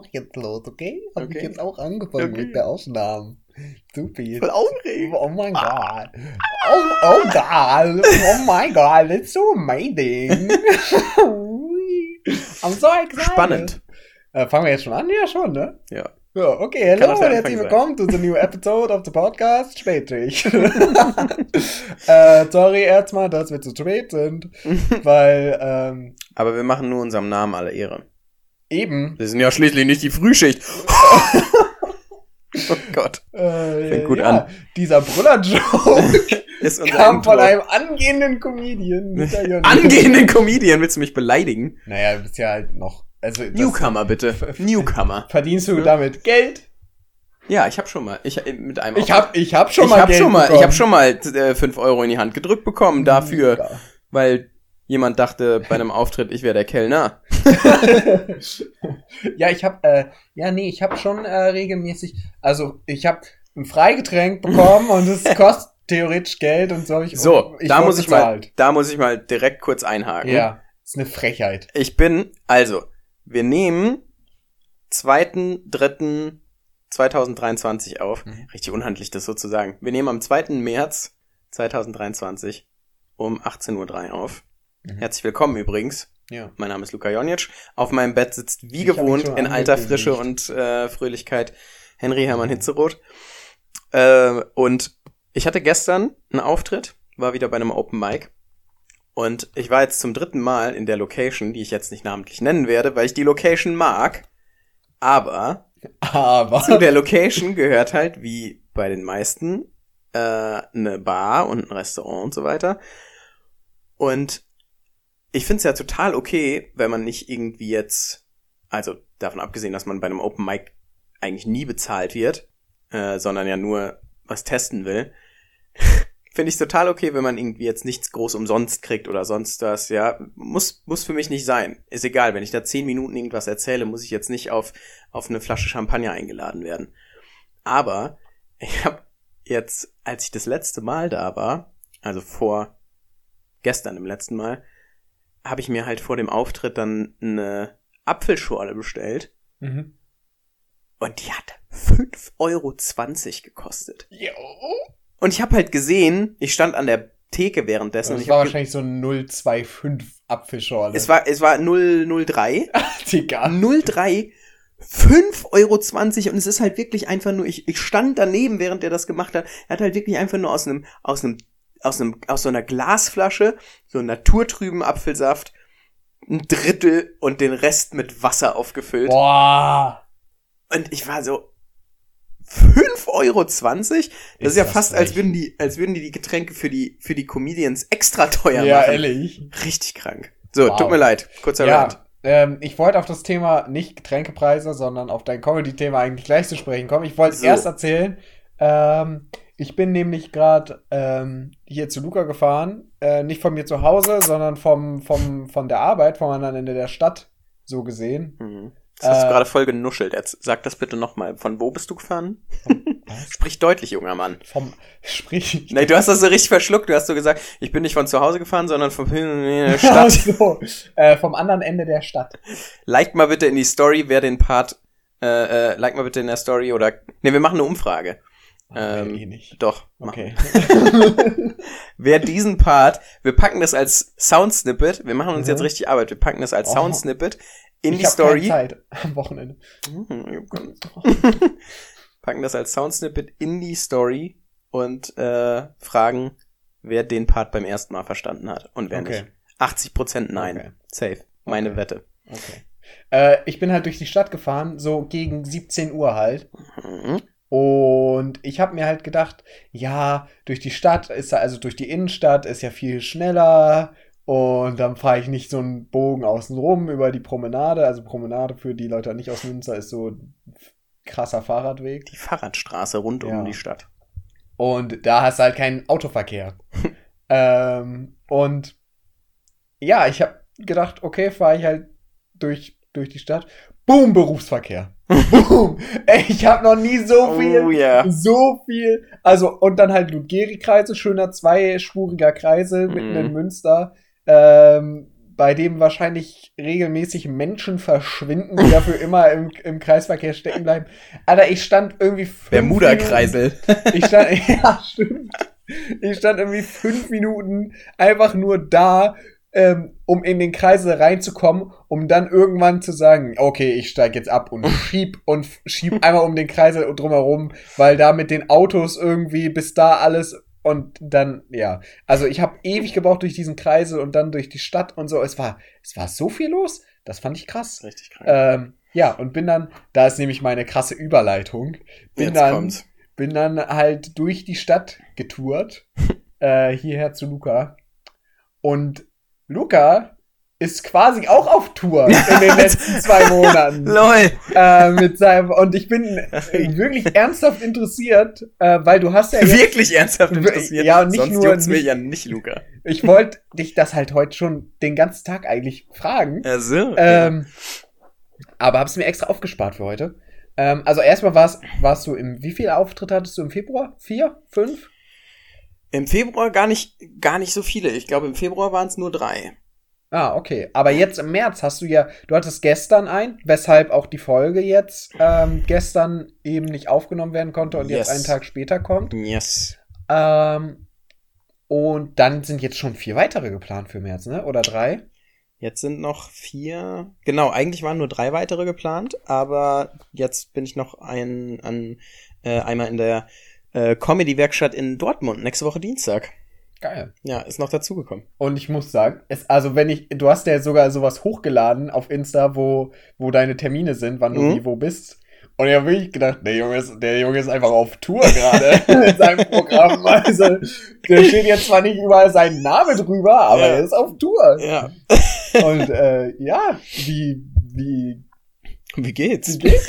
auch jetzt los, okay? Hab Okay. ich jetzt auch angefangen Okay. mit der Aufnahmen. Super. Voll aufregend. Oh mein Gott. Oh, oh God. Oh my God. It's so amazing. I'm so excited. Spannend. Äh, fangen wir jetzt schon an? Ja, schon, ne? Ja. Ja, okay, hello und herzlich willkommen to the new episode of the podcast Spätig. äh, sorry erstmal, dass wir zu spät sind, weil ähm, Aber wir machen nur unserem Namen alle Ehre. Eben Wir sind ja schließlich nicht die Frühschicht. oh Gott. äh, Fängt gut ja, an. dieser Brüller-Joke kam Intro. von einem angehenden Comedian. Angehenden Comedian. Willst du mich beleidigen? Naja, du bist ja halt noch. Also, Newcomer, bitte. Newcomer. Verdienst du damit Geld? Ja, ich hab schon mal. Ich, äh, mit einem Ich hab, ich hab schon ich mal hab Geld schon mal, ich bekommen. hab schon mal äh, 5 Euro in die Hand gedrückt bekommen dafür, Ja. weil jemand dachte bei einem Auftritt, ich wäre der Kellner. ja, ich habe, äh, ja, nee, ich habe schon äh, regelmäßig, also ich habe ein Freigetränk bekommen und es kostet theoretisch Geld und so habe ich. So, da wurde muss ich mal, bezahlt. da muss ich mal direkt kurz einhaken. Ja, ist eine Frechheit. Ich bin, also, wir nehmen 2.3.2023 auf. Mhm. Richtig unhandlich, das sozusagen. Wir nehmen am 2. März 2023 um 18.03 Uhr auf. Mhm. Herzlich willkommen übrigens. Ja. Mein Name ist Luca Jonic. Auf meinem Bett sitzt wie Ich gewohnt in alter. Frische und äh, Fröhlichkeit Henry Hermann Hitzeroth. Äh, und ich hatte gestern einen Auftritt, war wieder bei einem Open Mic. Und ich war jetzt zum dritten Mal in der Location, die ich jetzt nicht namentlich nennen werde, weil ich die Location mag. Aber Aber. zu der Location gehört halt, wie bei den meisten, äh, eine Bar und ein Restaurant und so weiter. Und ich finde es ja total okay, wenn man nicht irgendwie jetzt, also davon abgesehen, dass man bei einem Open Mic eigentlich nie bezahlt wird, äh, sondern ja nur was testen will, finde ich total okay, wenn man irgendwie jetzt nichts groß umsonst kriegt oder sonst was, ja, muss, muss für mich nicht sein. Ist egal, wenn ich da zehn Minuten irgendwas erzähle, muss ich jetzt nicht auf, auf eine Flasche Champagner eingeladen werden. Aber ich habe jetzt, als ich das letzte Mal da war, also vor gestern im letzten Mal, habe ich mir halt vor dem Auftritt dann eine Apfelschorle bestellt Mhm. und die hat 5,20 Euro gekostet. Jo. Und ich habe halt gesehen, ich stand an der Theke währenddessen Das war wahrscheinlich so ein 025 Apfelschorle. es war es war 003 Digga. 03 5,20 Euro und es ist halt wirklich einfach nur, ich, ich stand daneben, während er das gemacht hat. Er hat halt wirklich einfach nur aus einem, aus einem, aus einem, aus so einer Glasflasche, so naturtrüben Apfelsaft, ein Drittel und den Rest mit Wasser aufgefüllt. Boah. Und ich war so, 5,20 Euro? Das ist, Ist ja fast, als würden die, als würden die die Getränke für die, für die Comedians extra teuer Ja, machen. ehrlich. Richtig krank. So, Wow. tut mir leid. Kurzer Rant. Ja, ähm, ich wollte auf das Thema nicht Getränkepreise, sondern auf dein Comedy-Thema eigentlich gleich zu sprechen kommen. Ich wollte So. erst erzählen, ähm, ich bin nämlich gerade ähm, hier zu Luca gefahren, äh, nicht von mir zu Hause, sondern vom, vom, von der Arbeit, vom anderen Ende der Stadt, so gesehen. Mhm. Das hast du Äh, gerade voll genuschelt. Jetzt sag das bitte nochmal. Von wo bist du gefahren? Sprich deutlich, junger Mann. Vom, sprich. Nee, du hast das so richtig verschluckt. Du hast so gesagt, ich bin nicht von zu Hause gefahren, sondern Ach Stadt. so, äh, vom anderen Ende der Stadt. like mal bitte in die Story, wer den Part, äh, äh, like mal bitte in der Story oder, nee, wir machen eine Umfrage. Ähm, eh nicht. Doch. Okay. Wer diesen Part, wir packen das als Soundsnippet, wir machen uns Mhm. jetzt richtig Arbeit, wir packen das als Oh. Soundsnippet in ich die Story. Keine Zeit am Wochenende. Mhm, packen das als Soundsnippet in die Story und äh, fragen, wer den Part beim ersten Mal verstanden hat und wer Okay. nicht. 80% nein. Okay. Safe. Meine Okay. Wette. Okay. Äh, ich bin halt durch die Stadt gefahren, so gegen 17 Uhr halt. Mhm. Und ich habe mir halt gedacht, ja, durch die Stadt ist ja, also durch die Innenstadt ist ja viel schneller. Und dann fahre ich nicht so einen Bogen außen rum über die Promenade. Also Promenade für die Leute nicht aus Münster ist so ein krasser Fahrradweg. Die Fahrradstraße rund Ja. um die Stadt. Und da hast du halt keinen Autoverkehr. ähm, und ja, ich habe gedacht, okay, fahre ich halt durch, durch die Stadt. Boom, Berufsverkehr. Boom. Ey, ich habe noch nie so viel, Oh ja. so viel. Also, und dann halt Ludgeri-Kreise, schöner zweispuriger Kreisel mitten Mhm. in Münster. Ähm, bei dem wahrscheinlich regelmäßig Menschen verschwinden, die dafür immer im, im Kreisverkehr stecken bleiben. Alter, ich stand irgendwie fünf Bermuda-Kreisel. Ich stand, ja, stimmt. Ich stand irgendwie fünf Minuten einfach nur da, ähm, um in den Kreisel reinzukommen, um dann irgendwann zu sagen, okay, ich steig jetzt ab und schieb und schieb einmal um den Kreisel drumherum, weil da mit den Autos irgendwie bis da alles und dann, ja. Also ich habe ewig gebraucht durch diesen Kreisel und dann durch die Stadt und so. Es war, es war so viel los. Das fand ich krass. Richtig krank. Ähm, ja, und bin dann, da ist nämlich meine krasse Überleitung, bin Jetzt dann, kommt's. bin dann halt durch die Stadt getourt, äh, hierher zu Luca. Und Luca ist quasi auch auf Tour in den letzten zwei Monaten. LOL. äh, mit seinem, und ich bin wirklich ernsthaft interessiert, äh, weil du hast ja jetzt, Wirklich ernsthaft interessiert. Ja, und nicht Sonst nur- juckt's mir nicht- ja nicht, Luca. ich wollte dich das halt heute schon den ganzen Tag eigentlich fragen. Ja, so. Ähm, aber hab's mir extra aufgespart für heute. Ähm, also erstmal warst, warst du im, wie viele Auftritte hattest du im Februar? Vier? Fünf? Im Februar gar nicht, gar nicht so viele. Ich glaube, im Februar waren es nur drei. Ah, okay. Aber jetzt im März hast du ja, du hattest gestern ein, weshalb auch die Folge jetzt ähm, gestern eben nicht aufgenommen werden konnte und Yes. jetzt einen Tag später kommt. Yes. Ähm, und dann sind jetzt schon vier weitere geplant für März, ne? Oder drei? Jetzt sind noch vier. Genau, eigentlich waren nur drei weitere geplant, aber jetzt bin ich noch ein, an, äh, einmal in der äh, Comedy-Werkstatt in Dortmund, nächste Woche Dienstag. Geil. Ja, ist noch dazugekommen. Und ich muss sagen, es, also wenn ich, du hast ja sogar sowas hochgeladen auf Insta, wo, wo deine Termine sind, wann du Mhm. wie wo bist. Und ich habe wirklich gedacht, der Junge, ist, der Junge ist einfach auf Tour gerade mit seinem Programm. Also, der steht jetzt zwar nicht überall sein Name drüber, aber Ja. er ist auf Tour. Ja. Und äh, ja, wie, wie, Wie geht's? wie geht's?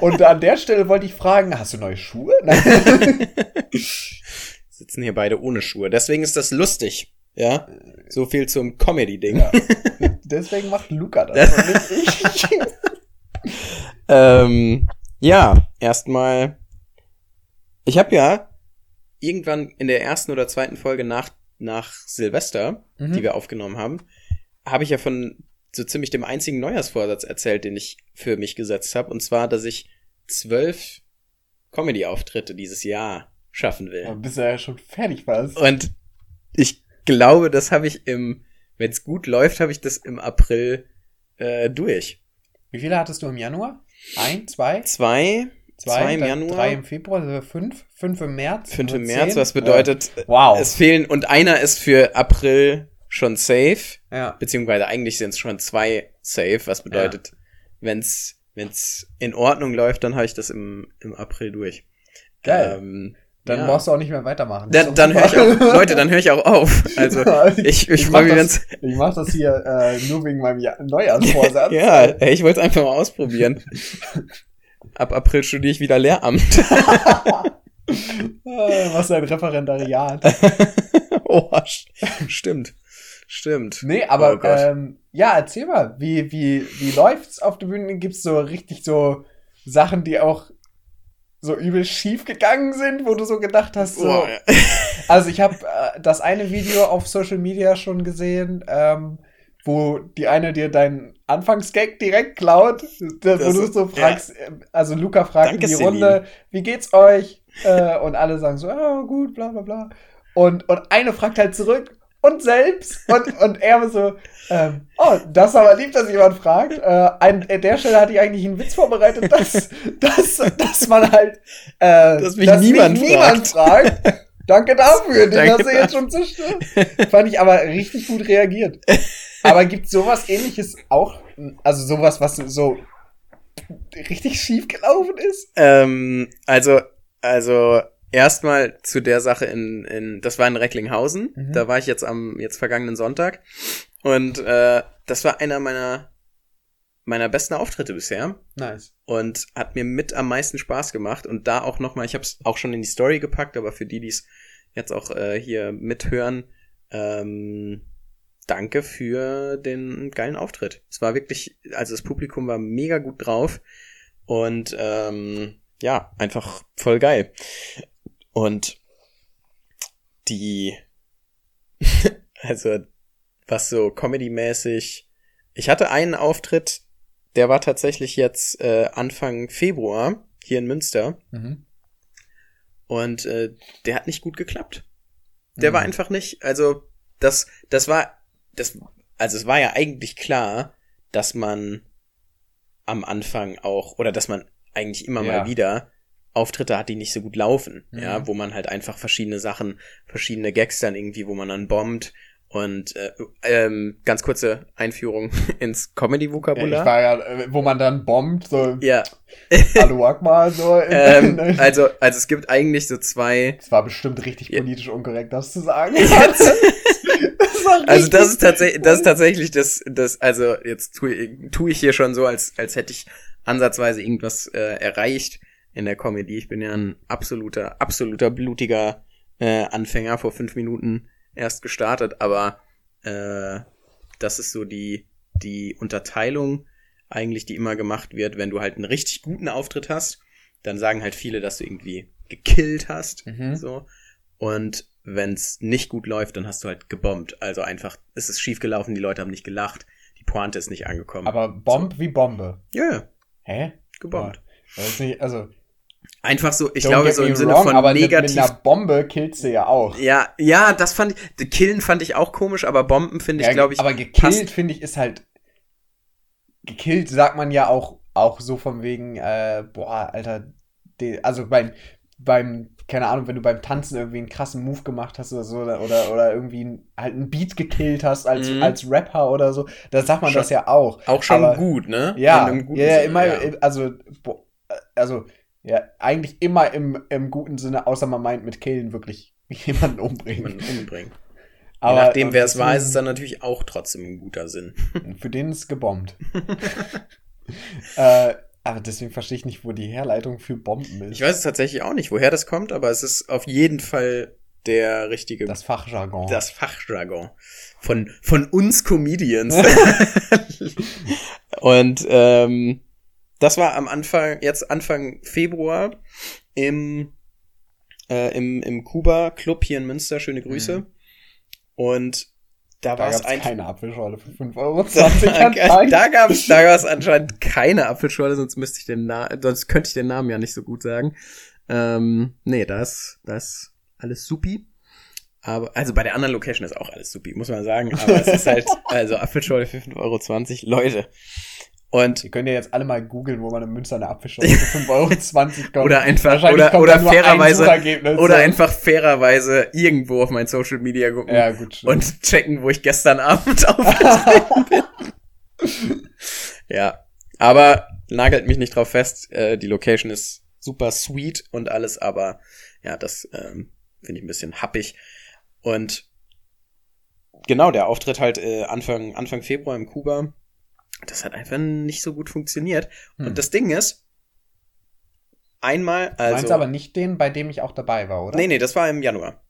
Und an der Stelle wollte ich fragen, hast du neue Schuhe? Nein. Sitzen hier beide ohne Schuhe. Deswegen ist das lustig. Ja. So viel zum Comedy-Ding. Ja. Deswegen macht Luca das ich. Ähm, ja, erstmal. Ich habe ja irgendwann in der ersten oder zweiten Folge nach, nach Silvester, Mhm. die wir aufgenommen haben, habe ich ja von so ziemlich dem einzigen Neujahrsvorsatz erzählt, den ich für mich gesetzt habe. Und zwar, dass ich zwölf Comedy-Auftritte dieses Jahr schaffen will. Dann bist du ja schon fertig fast. Und ich glaube, das habe ich im, wenn es gut läuft, habe ich das im April äh, durch. Wie viele hattest du im Januar? Ein, zwei? Zwei, zwei, im dann Januar. Drei im Februar, also fünf? Fünf im März? Fünf im März, was bedeutet, Ja. Wow. es fehlen, und einer ist für April schon safe, ja. beziehungsweise eigentlich sind es schon zwei safe, was bedeutet, wenn's, wenn's in Ordnung läuft, dann habe ich das im, im April durch. Geil. Ähm, Dann ja. brauchst du auch nicht mehr weitermachen. Dann, dann höre ich auch, Leute, dann höre ich auch auf. Also, ich, ich, mach freue mich, das, wenn's, ich mach das hier äh, nur wegen meinem ja Neujahrsvorsatz. ja, ey, ich wollte es einfach mal ausprobieren. Ab April studiere ich wieder Lehramt. Was ein Referendariat. oh, st- stimmt. Stimmt. Nee, aber Oh ähm, ja, erzähl mal, wie, wie, wie läuft's auf der Bühne? Gibt's so richtig so Sachen, die auch so übel schief gegangen sind, wo du so gedacht hast, so, Boah, ja. Also ich habe äh, das eine Video auf Social Media schon gesehen, ähm, wo die eine dir deinen Anfangsgag direkt klaut, da, wo Das du so fragst, äh, also Luca fragt Danke, in die Celine. Runde, wie geht's euch? Äh, und alle sagen so, ja gut, bla bla bla. Und, und eine fragt halt zurück und selbst und, und er so, ähm, oh, das ist aber lieb, dass jemand fragt. Äh, an der Stelle hatte ich eigentlich einen Witz vorbereitet, dass, dass, dass man halt, äh, Dass mich niemand niemand fragt. Danke dafür, den Danke hast du jetzt schon zerstört. Fand ich aber richtig gut reagiert. Aber gibt sowas ähnliches auch, also sowas, was so richtig schief gelaufen ist? Ähm, also, also erstmal zu der Sache in, in das war in Recklinghausen. Mhm. Da war ich jetzt am jetzt vergangenen Sonntag und äh, das war einer meiner meiner besten Auftritte bisher Nice. und hat mir mit am meisten Spaß gemacht und da auch noch mal, ich habe es auch schon in die Story gepackt, aber für die, die es jetzt auch äh, hier mithören, ähm, danke für den geilen Auftritt. Es war wirklich, also das Publikum war mega gut drauf und ähm, ja, einfach voll geil. Und die, also was so Comedy-mäßig. Ich hatte einen Auftritt, der war tatsächlich jetzt äh, Anfang Februar hier in Münster. Mhm. Und äh, der hat nicht gut geklappt. Der Mhm. war einfach nicht, also das, das war, das, also es war ja eigentlich klar, dass man am Anfang auch, oder dass man eigentlich immer Ja. mal wieder Auftritte hat, die nicht so gut laufen, Mhm. ja, wo man halt einfach verschiedene Sachen, verschiedene Gags dann irgendwie, wo man dann bombt und äh, ähm, ganz kurze Einführung ins Ja, ich Comedy-Vokabular. war ja, äh, wo man dann bombt, so Ja, Hallo Akmal, so. ähm, also, also es gibt eigentlich so zwei, Es war bestimmt richtig Ja. politisch unkorrekt, das zu sagen. das war Also das ist tatsächlich, das ist tatsächlich das, das, also jetzt tue tu ich hier schon so, als, als hätte ich ansatzweise irgendwas äh, erreicht in der Comedy. Ich bin ja ein absoluter, absoluter blutiger äh, Anfänger, vor fünf Minuten erst gestartet, aber äh, das ist so die, die Unterteilung eigentlich, die immer gemacht wird, wenn du halt einen richtig guten Auftritt hast, dann sagen halt viele, dass du irgendwie gekillt hast, Mhm. so. Und wenn es nicht gut läuft, dann hast du halt gebombt. Also einfach, es ist schief gelaufen, die Leute haben nicht gelacht, die Pointe ist nicht angekommen. Aber Bomb wie Bombe. ja, ja, Hä? gebombt. Nicht, also, Einfach so, ich don't glaube so im Sinne wrong, von aber negativ. Mit einer Bombe killst du ja auch. ja, ja, das fand ich, Killen fand ich auch komisch, aber Bomben finde ich, Ja, glaube ich, aber gekillt, finde ich, ist halt. Gekillt sagt man ja auch, auch so von wegen, äh, boah, Alter, die, also beim, beim, keine Ahnung, wenn du beim Tanzen irgendwie einen krassen Move gemacht hast oder so, oder, oder, oder irgendwie halt einen Beat gekillt hast als, Mhm. als Rapper oder so, da sagt man Schon- das ja auch. auch schon aber- gut, ne? Ja, ja, Sinne, immer, ja. also, bo- also, ja, eigentlich immer im, im guten Sinne, außer man meint mit Killen wirklich jemanden umbringen. jemanden umbringen. Je Aber nachdem, wer es war, ist es dann natürlich auch trotzdem ein guter Sinn. Für den ist gebombt. äh, aber deswegen verstehe ich nicht, wo die Herleitung für Bomben ist. Ich weiß es tatsächlich auch nicht, woher das kommt, aber es ist auf jeden Fall der richtige, das Fachjargon. das Fachjargon von, von uns Comedians. Und ähm, das war am Anfang, jetzt Anfang Februar im, äh, im, im Kuba Club hier in Münster. Schöne Grüße. Mhm. Und da, da war gab es einfach. keine Apfelschorle für 5,20 Euro. Da, da gab es da gab's anscheinend keine Apfelschorle, sonst müsste ich den Na sonst könnte ich den Namen ja nicht so gut sagen. Ähm, nee, da ist, da ist alles supi. Aber, also bei der anderen Location ist auch alles supi, muss man sagen. Aber es ist halt, also Apfelschorle für 5,20 Euro, Leute. Und Ihr könnt ja jetzt alle mal googeln, wo man in Münster eine Apfelschorle für 5,20 Euro kommt. Oder einfach- oder- oder ein fairerweise- Suchergebnis. oder einfach fairerweise irgendwo auf mein Social Media gucken Ja, gut. und checken, wo ich gestern Abend aufgetreten bin. Ja, aber nagelt mich nicht drauf fest. Äh, die Location ist super sweet und alles, aber ja, das ähm, finde ich ein bisschen happig. Und genau, der Auftritt halt äh, Anfang, Anfang Februar im Kuba, das hat einfach nicht so gut funktioniert. Hm. Und das Ding ist, einmal, Du meinst also. aber nicht den, bei dem ich auch dabei war, oder? nee, nee, das war im Januar.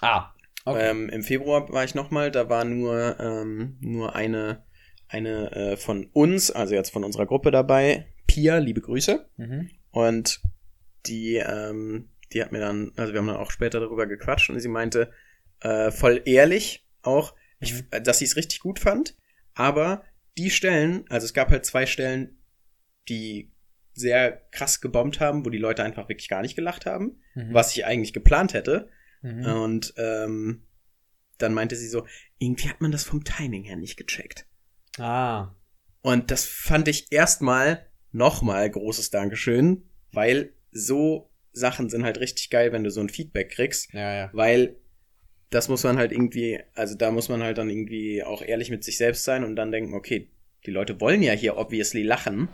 Ah, okay. Ähm, Im Februar war ich nochmal, da war nur, ähm, nur eine, eine äh, von uns, also jetzt von unserer Gruppe dabei, Pia, liebe Grüße. Mhm. Und die, ähm, die hat mir dann, also wir haben dann auch später darüber gequatscht und sie meinte, äh, voll ehrlich auch, ich, Mhm. äh, dass sie es richtig gut fand, aber die Stellen, also es gab halt zwei Stellen, die sehr krass gebombt haben, wo die Leute einfach wirklich gar nicht gelacht haben, Mhm. was ich eigentlich geplant hätte. Mhm. Und ähm, dann meinte sie so, irgendwie hat man das vom Timing her nicht gecheckt. Ah. Und das fand ich erstmal nochmal großes Dankeschön, weil so Sachen sind halt richtig geil, wenn du so ein Feedback kriegst, Ja, ja. weil das muss man halt irgendwie, also da muss man halt dann irgendwie auch ehrlich mit sich selbst sein und dann denken, okay, die Leute wollen ja hier obviously lachen.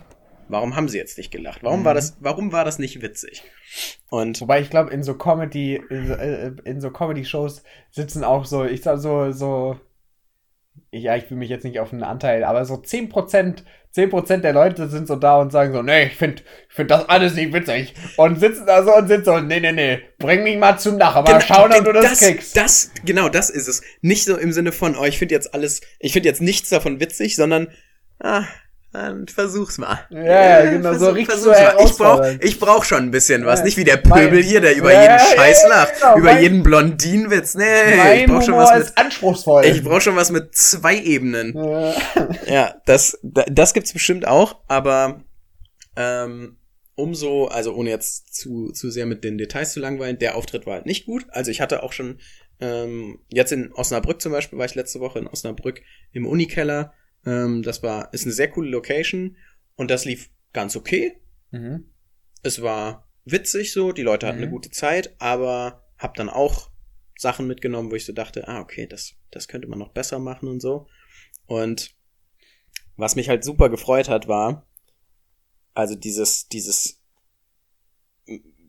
Warum haben sie jetzt nicht gelacht? Warum Mhm. war das, warum war das nicht witzig? Und Wobei ich glaube, in so Comedy, in so, äh, in so Comedy-Shows sitzen auch so, ich sag so, so, ja, ich will mich jetzt nicht auf einen Anteil, aber so 10%, 10% der Leute sind so da und sagen so, nee, ich finde ich find das alles nicht witzig. Und sitzen da so und sind so, nee, nee, nee, bring mich mal zum Lachen, mal schauen, ob du das, kriegst. Das, genau, das ist es. Nicht so im Sinne von, oh, ich finde jetzt alles, ich finde jetzt nichts davon witzig, sondern, ah, dann versuch's mal. Ja, ja, genau, so richtig so. Ich brauch, ich brauch schon ein bisschen was. Ja. Nicht wie der Pöbel Mein- hier, der über Ja, jeden Scheiß ja, lacht. genau, über mein- jeden Blondinenwitz. Nee, ich brauch schon Humor was mit, anspruchsvoll. ich brauch schon was mit zwei Ebenen. Ja. Das, da- das gibt's bestimmt auch, aber ähm, umso, also ohne jetzt zu, zu sehr mit den Details zu langweilen, der Auftritt war halt nicht gut. Also ich hatte auch schon, ähm, jetzt in Osnabrück zum Beispiel, war ich letzte Woche in Osnabrück im Unikeller. Ähm, das war, ist eine sehr coole Location und das lief ganz okay. Mhm. Es war witzig so, die Leute hatten Mhm. eine gute Zeit, aber hab dann auch Sachen mitgenommen, wo ich so dachte, ah, okay, das, das könnte man noch besser machen und so. Und was mich halt super gefreut hat, war, also dieses, dieses,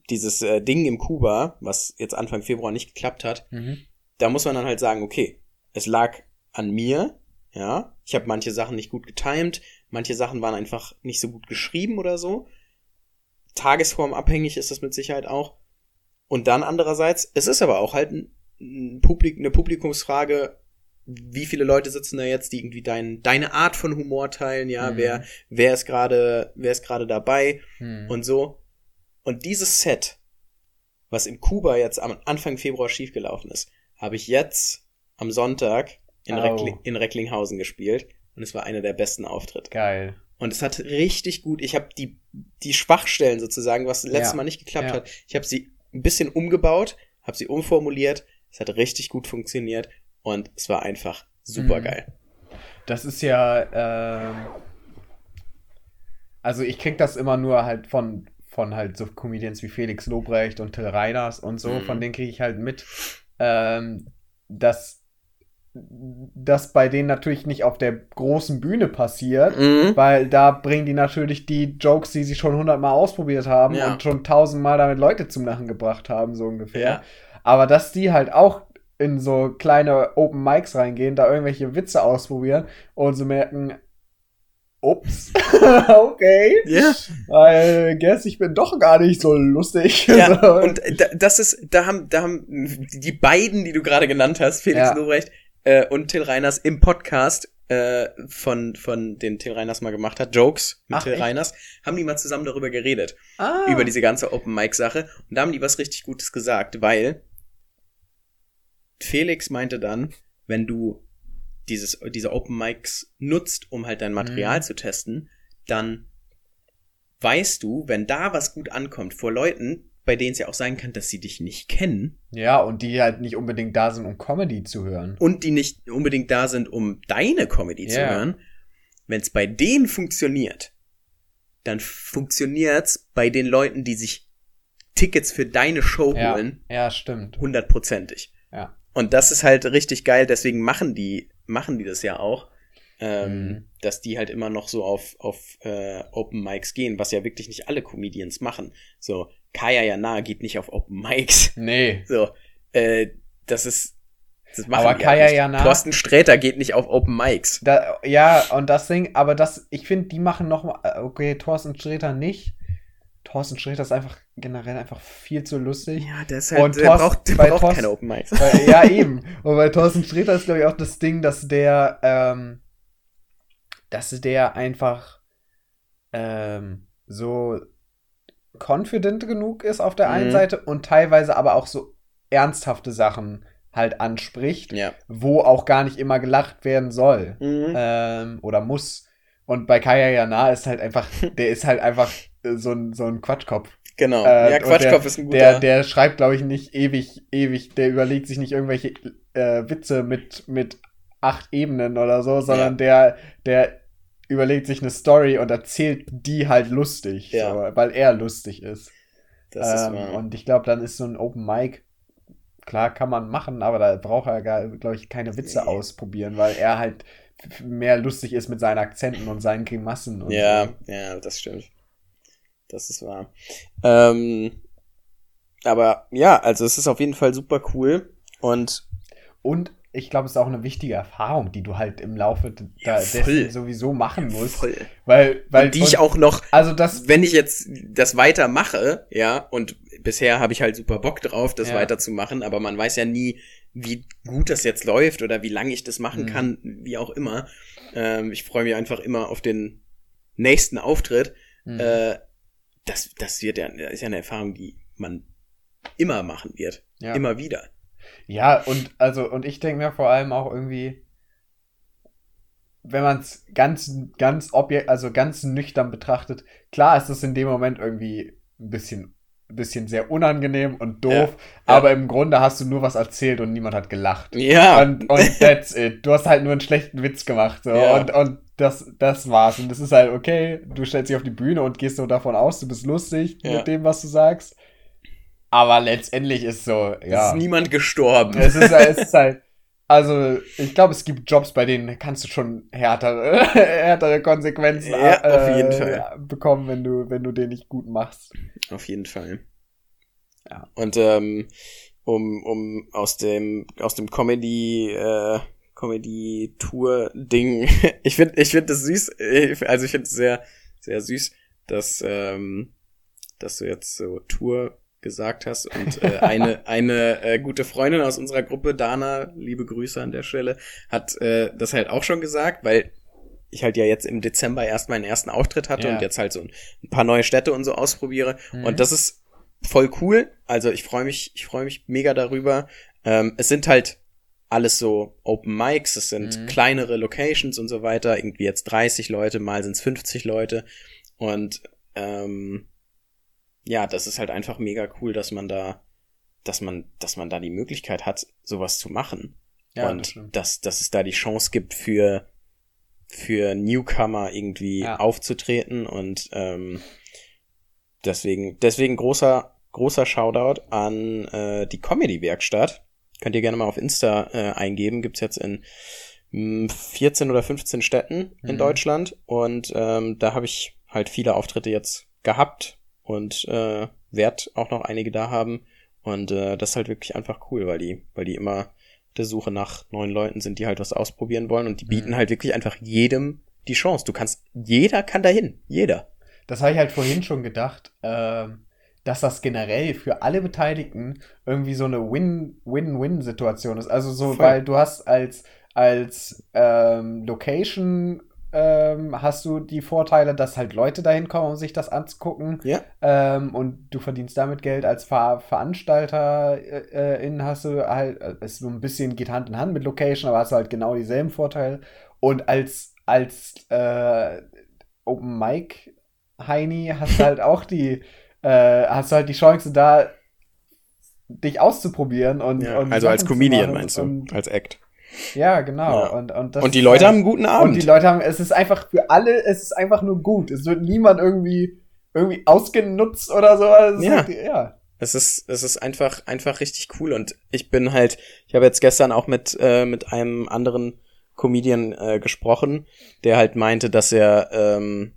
dieses äh, Ding im Kuba, was jetzt Anfang Februar nicht geklappt hat, Mhm. da muss man dann halt sagen, okay, es lag an mir, ja, ich habe manche Sachen nicht gut getimed, manche Sachen waren einfach nicht so gut geschrieben oder so. Tagesform abhängig ist das mit Sicherheit auch. Und dann andererseits, es ist aber auch halt ein, ein Publik, eine Publikumsfrage, wie viele Leute sitzen da jetzt, die irgendwie dein, deine Art von Humor teilen, ja, Mhm. wer, wer ist gerade, wer ist gerade dabei Mhm. und so. Und dieses Set, was in Kuba jetzt am Anfang Februar schiefgelaufen ist, habe ich jetzt am Sonntag in, Au. Reckli in Recklinghausen gespielt und es war einer der besten Auftritte. Geil. Und es hat richtig gut, ich habe die, die Schwachstellen sozusagen, was letztes Ja. Mal nicht geklappt Ja. hat, ich habe sie ein bisschen umgebaut, habe sie umformuliert, es hat richtig gut funktioniert und es war einfach super geil. Das ist ja, ähm, also ich krieg das immer nur halt von, von halt so Comedians wie Felix Lobrecht und Till Reiners und so, Mhm. von denen kriege ich halt mit, ähm, dass das bei denen natürlich nicht auf der großen Bühne passiert, Mhm. weil da bringen die natürlich die Jokes, die sie schon hundertmal ausprobiert haben Ja. und schon tausendmal damit Leute zum Lachen gebracht haben, so ungefähr. Ja. Aber dass die halt auch in so kleine Open Mics reingehen, da irgendwelche Witze ausprobieren und so merken, ups, okay, Ja. I guess ich bin doch gar nicht so lustig. Ja, So. und da, das ist, da haben, da haben die beiden, die du gerade genannt hast, Felix Ja. Lobrecht äh, und Till Reiners im Podcast äh, von, von den Till Reiners mal gemacht hat, Jokes mit Ach, Till echt? Reiners, haben die mal zusammen darüber geredet, ah, über diese ganze Open Mic Sache und da haben die was richtig Gutes gesagt, weil Felix meinte dann, wenn du dieses, diese Open Mics nutzt, um halt dein Material Mhm. zu testen, dann weißt du, wenn da was gut ankommt vor Leuten, bei denen es ja auch sein kann, dass sie dich nicht kennen ja, und die halt nicht unbedingt da sind, um Comedy zu hören. und die nicht unbedingt da sind, um deine Comedy zu Ja. hören, wenn es bei denen funktioniert, dann funktioniert's bei den Leuten, die sich Tickets für deine Show Ja, holen, ja, stimmt. hundertprozentig. Ja. Und das ist halt richtig geil, deswegen machen die, machen die das ja auch, ähm, Mhm. dass die halt immer noch so auf, auf äh, Open Mics gehen, was ja wirklich nicht alle Comedians machen. So, Kaya Jana geht nicht auf Open Mics. Nee. So, äh, das ist, das machen Aber Kaya. Jana- Thorsten Sträter geht nicht auf Open Mics. Da, ja, und das Ding, aber das, ich finde, die machen noch mal, äh, okay, Thorsten Sträter nicht. Thorsten Sträter ist einfach generell einfach viel zu lustig. Ja, der ist halt- halt, der Thorsten- braucht, der bei braucht Thorsten- keine Open Mics. Weil, ja, eben. Und bei Thorsten Sträter ist, glaube ich, auch das Ding, dass der, ähm, dass der einfach ähm, so confident genug ist auf der einen Mhm. Seite und teilweise aber auch so ernsthafte Sachen halt anspricht, Ja. wo auch gar nicht immer gelacht werden soll Mhm. ähm, oder muss. Und bei Kaya Jana ist halt einfach, der ist halt einfach äh, so ein, so ein Quatschkopf. Genau. Äh, ja, Quatschkopf der, ist ein guter. Der, der schreibt, glaube ich, nicht ewig, ewig, der überlegt sich nicht irgendwelche äh, Witze mit, mit acht Ebenen oder so, sondern der, der überlegt sich eine Story und erzählt die halt lustig, Ja. so, weil er lustig ist. das ist ähm, wahr. und ich glaube, dann ist so ein Open Mic, klar kann man machen, aber da braucht er, glaube ich, keine Witze Nee. ausprobieren, weil er halt mehr lustig ist mit seinen Akzenten und seinen Grimassen. Und Ja, so. ja, das stimmt. Das ist wahr. Ähm, aber ja, also es ist auf jeden Fall super cool. Und Und ich glaube, es ist auch eine wichtige Erfahrung, die du halt im Laufe Ja, dessen sowieso machen musst. voll. Weil, weil Und die ich auch noch, Also das, wenn ich jetzt das weitermache, ja, und bisher habe ich halt super Bock drauf, das Ja. weiterzumachen, aber man weiß ja nie, wie gut das jetzt läuft oder wie lange ich das machen Mhm. kann, wie auch immer. Ähm, ich freue mich einfach immer auf den nächsten Auftritt, Mhm. äh, das, das wird ja, das ist ja eine Erfahrung, die man immer machen wird. ja. Immer wieder. Ja, und also, und ich denke mir vor allem auch irgendwie, wenn man es ganz, ganz objekt, also ganz nüchtern betrachtet, klar ist es in dem Moment irgendwie ein bisschen, ein bisschen sehr unangenehm und doof, Ja, ja. aber im Grunde hast du nur was erzählt und niemand hat gelacht. Ja. Und, und that's it. Du hast halt nur einen schlechten Witz gemacht. So. Ja. Und, und das, das war's. Und das ist halt okay. Du stellst dich auf die Bühne und gehst so davon aus, du bist lustig Ja. mit dem, was du sagst. Aber letztendlich ist so, Es ja. ist niemand gestorben. Es ist, halt- es ist halt, also ich glaube, es gibt Jobs, bei denen kannst du schon härtere, härtere Konsequenzen Ja, äh, auf jeden Fall. bekommen, wenn du, wenn du den nicht gut machst. Auf jeden Fall. Ja. Und ähm, um, um aus dem aus dem Comedy äh, Comedy Tour Ding, ich finde ich finde das süß, Ich- also ich finde es sehr sehr süß, dass ähm, dass du jetzt so Tour gesagt hast und äh, eine eine äh, gute Freundin aus unserer Gruppe Dana, liebe Grüße an der Stelle, hat äh, das halt auch schon gesagt, weil ich halt ja jetzt im Dezember erst meinen ersten Auftritt hatte Ja. und jetzt halt so ein, ein paar neue Städte und so ausprobiere Mhm. und das ist voll cool. Also ich freue mich, ich freue mich mega darüber. Ähm, es sind halt alles so Open Mics, es sind Mhm. kleinere Locations und so weiter. Irgendwie jetzt 30 Leute, mal sind es 50 Leute. Und ähm, ja, das ist halt einfach mega cool, dass man da, dass man, dass man da die Möglichkeit hat, sowas zu machen. Ja, das und stimmt. dass, dass es da die Chance gibt für, für Newcomer irgendwie Ja. aufzutreten und ähm, deswegen, deswegen großer, großer Shoutout an äh, die Comedy-Werkstatt. Könnt ihr gerne mal auf Insta äh, eingeben. Gibt's jetzt in mh, 14 oder 15 Städten in Mhm. Deutschland. Und ähm, da habe ich halt viele Auftritte jetzt gehabt und äh, werd auch noch einige da haben. Und äh, das ist halt wirklich einfach cool, weil die, weil die immer der Suche nach neuen Leuten sind, die halt was ausprobieren wollen und die bieten Mhm. halt wirklich einfach jedem die Chance. Du kannst, jeder kann dahin. Jeder. Das habe ich halt vorhin schon gedacht, ähm, dass das generell für alle Beteiligten irgendwie so eine Win-Win-Win-Situation ist. Also so, Voll. weil du hast als, als ähm, Location ähm, hast du die Vorteile, dass halt Leute dahin kommen, um sich das anzugucken. Ja. Ähm, und du verdienst damit Geld. Als Ver Veranstalter äh, äh, hast du halt, äh, ist so ein bisschen geht Hand in Hand mit Location, aber hast du halt genau dieselben Vorteile. Und als, als äh, Open Mic Heini hast du halt auch die, äh, hast du halt die Chance da, dich auszuprobieren und, ja. und Also als Sachen zu Comedian meinst du, als Act. Ja, genau. Ja. Und, und, das Und die Leute halt- haben einen guten und Abend. die Leute haben, es ist einfach für alle, es ist einfach nur gut. Es wird niemand irgendwie, irgendwie ausgenutzt oder so. Es ist Ja. halt, ja. Es ist, es ist einfach, einfach richtig cool und ich bin halt, ich habe jetzt gestern auch mit, äh, mit einem anderen Comedian äh, gesprochen, der halt meinte, dass er, ähm,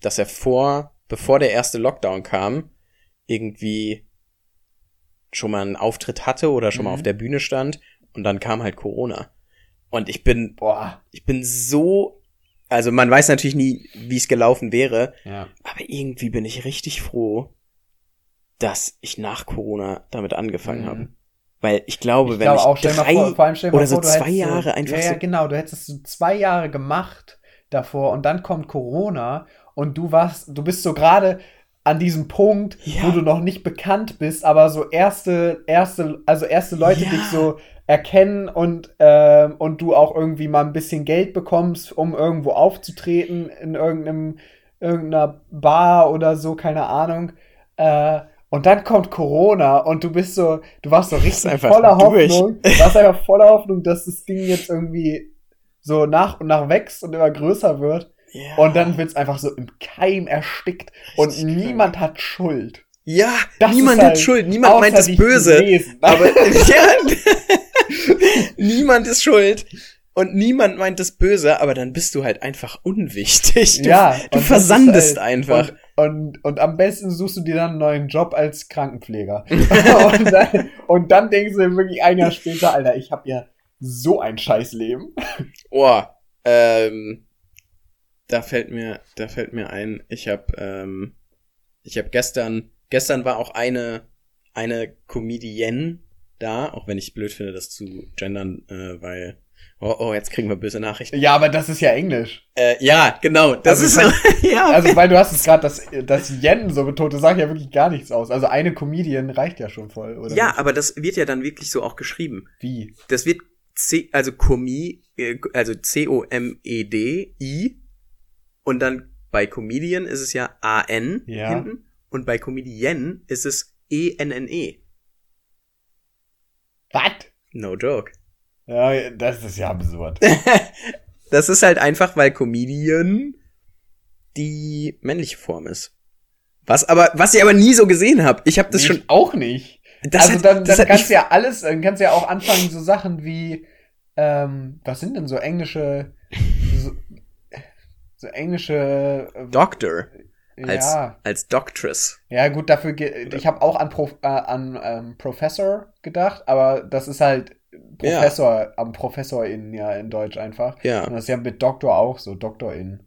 dass er vor, bevor der erste Lockdown kam, irgendwie schon mal einen Auftritt hatte oder schon mal Mhm. auf der Bühne stand und dann kam halt Corona. Und ich bin, Boah. ich bin so, also man weiß natürlich nie, wie es gelaufen wäre, Ja. aber irgendwie bin ich richtig froh, dass ich nach Corona damit angefangen Mhm. habe. Weil ich glaube, Ich wenn glaube ich auch, drei vor, vor oder vor, so zwei Jahre einfach Ja, ja, so- genau. Du hättest so zwei Jahre gemacht davor und dann kommt Corona und du warst, du bist so gerade an diesem Punkt, Ja. wo du noch nicht bekannt bist, aber so erste, erste, also erste Leute Ja. dich so erkennen und, ähm, und du auch irgendwie mal ein bisschen Geld bekommst, um irgendwo aufzutreten in irgendeinem, irgendeiner Bar oder so, keine Ahnung. Äh, und dann kommt Corona und du bist so, du warst so richtig voller durch. Hoffnung. Du warst einfach voller Hoffnung, dass das Ding jetzt irgendwie so nach und nach wächst und immer größer wird. Ja, Und dann wird's einfach so im Keim erstickt und Richtig niemand hat Schuld. ja, Das niemand ist hat halt Schuld, niemand meint es die böse, aber ja, niemand ist schuld. Und niemand meint es böse, aber dann bist du halt einfach unwichtig. Du, ja, du und das versandest halt- einfach. Und, und, und am besten suchst du dir dann einen neuen Job als Krankenpfleger. und, dann, und dann denkst du wirklich ein Jahr später, Alter, ich habe ja so ein Scheißleben. Oh, ähm, da fällt mir, da fällt mir ein, ich habe, ähm, ich habe gestern, gestern war auch eine, eine Comedienne da, auch wenn ich blöd finde, das zu gendern, äh, weil Oh, oh, jetzt kriegen wir böse Nachrichten. Ja, aber das ist ja Englisch. Äh, ja, genau. Das Also ist ja. Also, weil du hast es gerade, das, das Yen so betont, das sagt ja wirklich gar nichts aus. Also eine Comedian reicht ja schon voll, oder? ja, nicht? aber das wird ja dann wirklich so auch geschrieben. Wie? Das wird C, also Comi, äh, also C-O-M-E-D-I und dann bei Comedian ist es ja A-N Ja. hinten und bei Comedian ist es E E-N-N-E. Was? No joke. Ja, das ist ja absurd. Das ist halt einfach, weil Comedian die männliche Form ist. Was aber, was ich aber nie so gesehen habe. Ich habe das Nee, schon. ich auch nicht. Das also hat, dann, das dann kannst du ja alles, dann kannst du ja auch anfangen, so Sachen wie, ähm, was sind denn so englische, so, englische, äh, Doctor als ja, als Doctress. ja gut, dafür, ge- ich habe auch an, Prof, äh, an ähm, Professor gedacht, aber das ist halt Professor, am Professorin ja in Deutsch einfach. Und Ja, das ist ja mit Doktor auch so, Doktorin.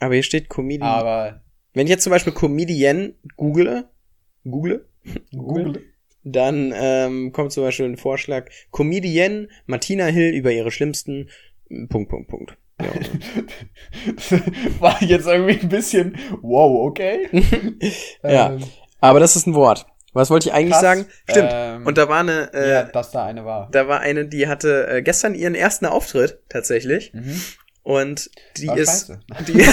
aber hier steht Comedian. Aber Wenn ich jetzt zum Beispiel Comedian google, google, Google. dann ähm, kommt zum Beispiel ein Vorschlag Comedian Martina Hill über ihre schlimmsten Punkt Punkt Punkt. Ja. War jetzt irgendwie ein bisschen, wow, okay. Ja. Ähm, Aber das ist ein Wort. Was wollte ich eigentlich krass. sagen? Stimmt. Ähm, Und da war eine, äh, ja, dass da eine war. da war eine, die hatte äh, gestern ihren ersten Auftritt tatsächlich Mhm. und die War ist, scheiße. die,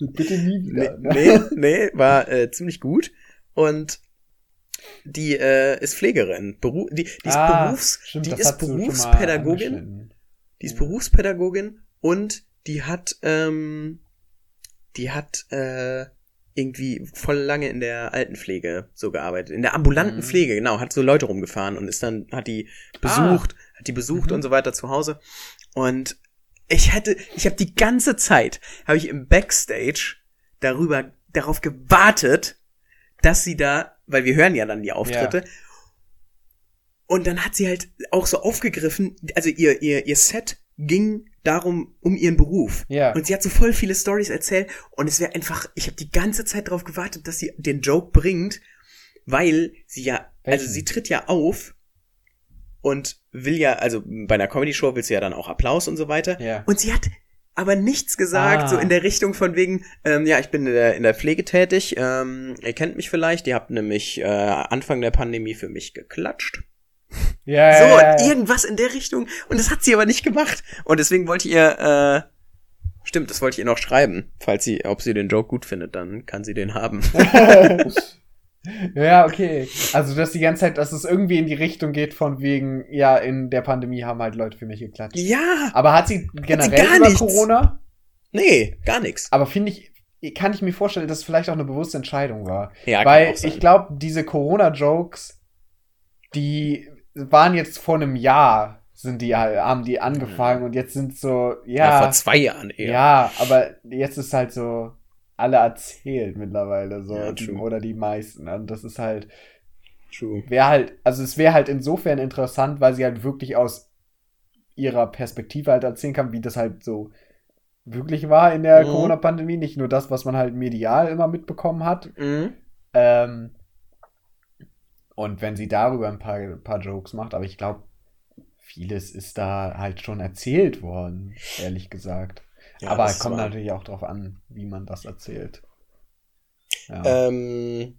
Bitte nie nee, wieder. ne? nee, nee, war äh, ziemlich gut und die äh, ist Pflegerin. Beru die, die ist Ah, Berufs, stimmt, die ist Berufspädagogin. Die ist Ja. Berufspädagogin und die hat, ähm, die hat äh, irgendwie voll lange in der Altenpflege so gearbeitet. In der ambulanten Mhm. Pflege, genau, hat so Leute rumgefahren und ist dann, hat die besucht, hat die besucht Mhm. und so weiter zu Hause. Und ich hätte, ich habe die ganze Zeit, habe ich im Backstage darüber, darauf gewartet, dass sie da, weil wir hören ja dann die Auftritte, und dann hat sie halt auch so aufgegriffen, also ihr, ihr, ihr Set ging darum, um ihren Beruf. Ja. Und sie hat so voll viele Stories erzählt und es wäre einfach, ich habe die ganze Zeit darauf gewartet, dass sie den Joke bringt, weil sie ja, also sie tritt ja auf und will ja, also bei einer Comedy-Show willst du ja dann auch Applaus und so weiter. Ja. Und sie hat aber nichts gesagt, Ah. so in der Richtung von wegen, ähm, ja, ich bin in der, in der Pflege tätig, ähm, ihr kennt mich vielleicht, ihr habt nämlich äh, Anfang der Pandemie für mich geklatscht. Ja, So, ja, ja. irgendwas in der Richtung. Und das hat sie aber nicht gemacht. Und deswegen wollte ich ihr, äh, stimmt, das wollte ich ihr noch schreiben. Falls sie, ob sie den Joke gut findet, dann kann sie den haben. ja, okay. Also, dass die ganze Zeit, dass es irgendwie in die Richtung geht von wegen, ja, in der Pandemie haben halt Leute für mich geklatscht. ja, Aber hat sie generell gar über nichts. Corona? nee, gar nichts. Aber finde ich, kann ich mir vorstellen, dass es vielleicht auch eine bewusste Entscheidung war. Ja, Weil ich glaube, diese Corona-Jokes, die waren jetzt vor einem Jahr, sind die, haben die angefangen und jetzt sind so, Ja, ja, vor zwei Jahren eher. ja, aber jetzt ist halt so, alle erzählt mittlerweile so, Ja, true. oder die meisten. Und das ist halt, True. wäre halt, also es wäre halt insofern interessant, weil sie halt wirklich aus ihrer Perspektive halt erzählen kann, wie das halt so wirklich war in der Mhm. Corona-Pandemie, nicht nur das, was man halt medial immer mitbekommen hat. Mhm. Ähm, und wenn sie darüber ein paar, ein paar Jokes macht, aber ich glaube, vieles ist da halt schon erzählt worden, ehrlich gesagt. Ja, aber das kommt natürlich auch drauf an, wie man das erzählt. Ja. Ähm,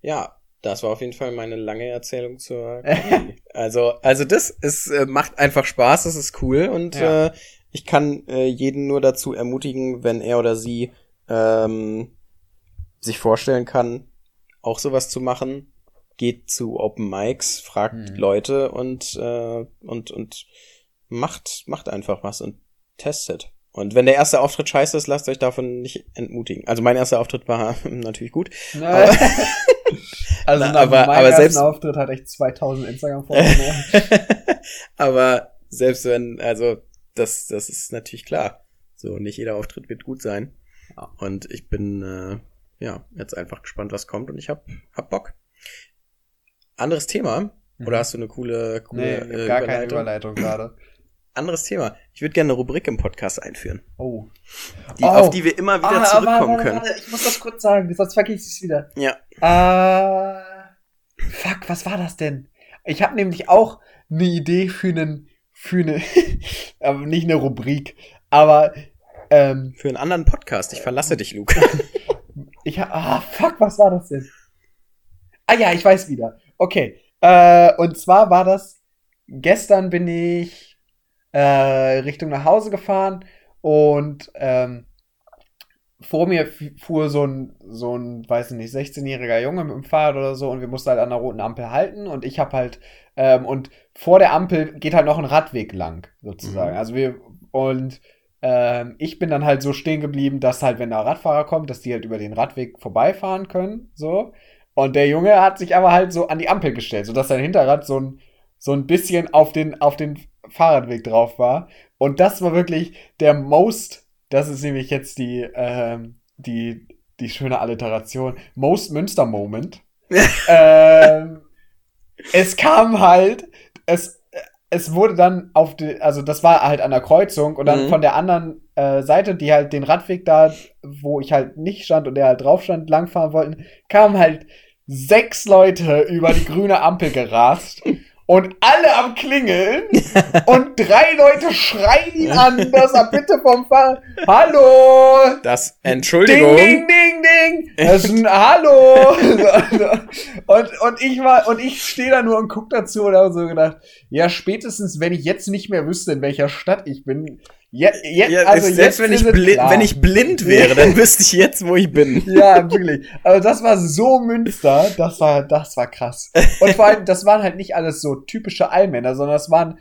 ja, das war auf jeden Fall meine lange Erzählung zur also, also das es äh, macht einfach Spaß, es ist cool und Ja. äh, ich kann äh, jeden nur dazu ermutigen, wenn er oder sie ähm, sich vorstellen kann, auch sowas zu machen, geht zu Open Mics, fragt Mhm. Leute und äh, und und macht macht einfach was und testet. Und wenn der erste Auftritt scheiße ist, lasst euch davon nicht entmutigen. Also mein erster Auftritt war natürlich gut. also Na, aber- meinem aber selbst- Auftritt hat echt 2000 Instagram-Follower. Aber selbst wenn, also das, das ist natürlich klar. So, nicht jeder Auftritt wird gut sein. Und ich bin äh, ja jetzt einfach gespannt, was kommt und ich hab, hab Bock. Anderes Thema. Oder hast du eine coole, coole nee, äh, gar keine Überleitung? Überleitung gerade. Anderes Thema. Ich würde gerne eine Rubrik im Podcast einführen, Oh. die, Oh. auf die wir immer wieder Ah, zurückkommen warte, können. warte, ich muss das kurz sagen, sonst vergesse ich es wieder. Ja. Äh, fuck, was war das denn? Ich habe nämlich auch eine Idee für einen, für eine, aber nicht eine Rubrik, aber ähm, Für einen anderen Podcast. Ich verlasse dich, Luke. ich hab, ah, fuck, was war das denn? Ah ja, ich weiß wieder. Okay, äh, und zwar war das, gestern bin ich äh, Richtung nach Hause gefahren und ähm, vor mir fuhr so ein, so ein, weiß ich nicht, 16-jähriger Junge mit dem Fahrrad oder so und wir mussten halt an der roten Ampel halten und ich hab halt, ähm, und vor der Ampel geht halt noch ein Radweg lang, sozusagen. Mhm. Also wir, und ähm, ich bin dann halt so stehen geblieben, dass halt, wenn da Radfahrer kommt, dass die halt über den Radweg vorbeifahren können, so. Und der Junge hat sich aber halt so an die Ampel gestellt, sodass sein Hinterrad so ein, so ein bisschen auf den, auf den Fahrradweg drauf war. Und das war wirklich der most, das ist nämlich jetzt die, ähm, die, die schöne Alliteration, most Münster Moment. ähm, es kam halt, es, es wurde dann auf die, also das war halt an der Kreuzung und dann Mhm. von der anderen äh, Seite, die halt den Radweg da, wo ich halt nicht stand und der halt drauf stand, langfahren wollten, kamen halt sechs Leute über die grüne Ampel gerast und alle am Klingeln und drei Leute schreien ihn an, dass er bitte vom Fahrrad, hallo, Das, Ding, Entschuldigung. ding, ding, ding. Das ist ein Hallo. und, und ich war, und ich stehe da nur und guck dazu und habe so gedacht, ja, spätestens, wenn ich jetzt nicht mehr wüsste, in welcher Stadt ich bin, je, je, Ja, also selbst wenn ich, wenn ich blind wäre, dann wüsste ich jetzt, wo ich bin. Ja, wirklich. Also das war so Münster, das war, das war krass. Und vor allem, das waren halt nicht alles so typische Allmänner, sondern das waren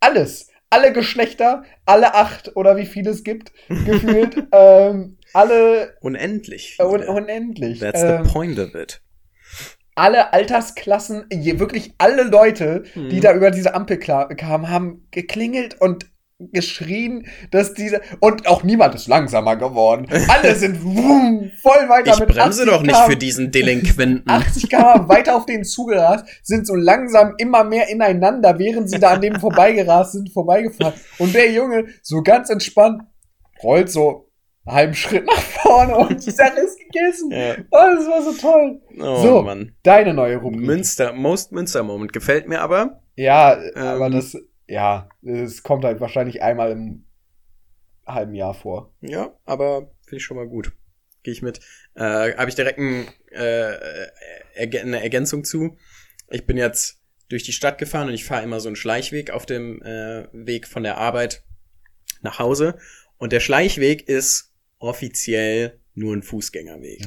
alles. Alle Geschlechter, alle acht oder wie viele es gibt, gefühlt, ähm, alle Unendlich. äh, un unendlich. That's ähm, the point of it. alle Altersklassen, je, wirklich alle Leute, die Mhm. da über diese Ampel kamen, haben geklingelt und geschrien, dass diese und auch niemand ist langsamer geworden. Alle sind wumm, voll weiter Ich mit bremse 80 doch nicht für diesen Delinquenten. 80 km weiter auf denen zugerast, sind so langsam immer mehr ineinander, während sie da an dem vorbeigerast sind, vorbeigefahren. Und der Junge, so ganz entspannt, rollt so einen halben Schritt nach vorne und die Sache ist gegessen. Ja. Oh, das war so toll. Oh So. Mann. Deine neue Rubrik. Münster, Most Münster Moment gefällt mir aber. Ja, aber Ähm. das, ja, es kommt halt wahrscheinlich einmal im halben Jahr vor. Ja, aber finde ich schon mal gut. Gehe ich mit. Äh, Habe ich direkt ein, äh, erg eine Ergänzung zu. Ich bin jetzt durch die Stadt gefahren und ich fahre immer so einen Schleichweg auf dem äh, Weg von der Arbeit nach Hause. Und der Schleichweg ist offiziell nur ein Fußgängerweg.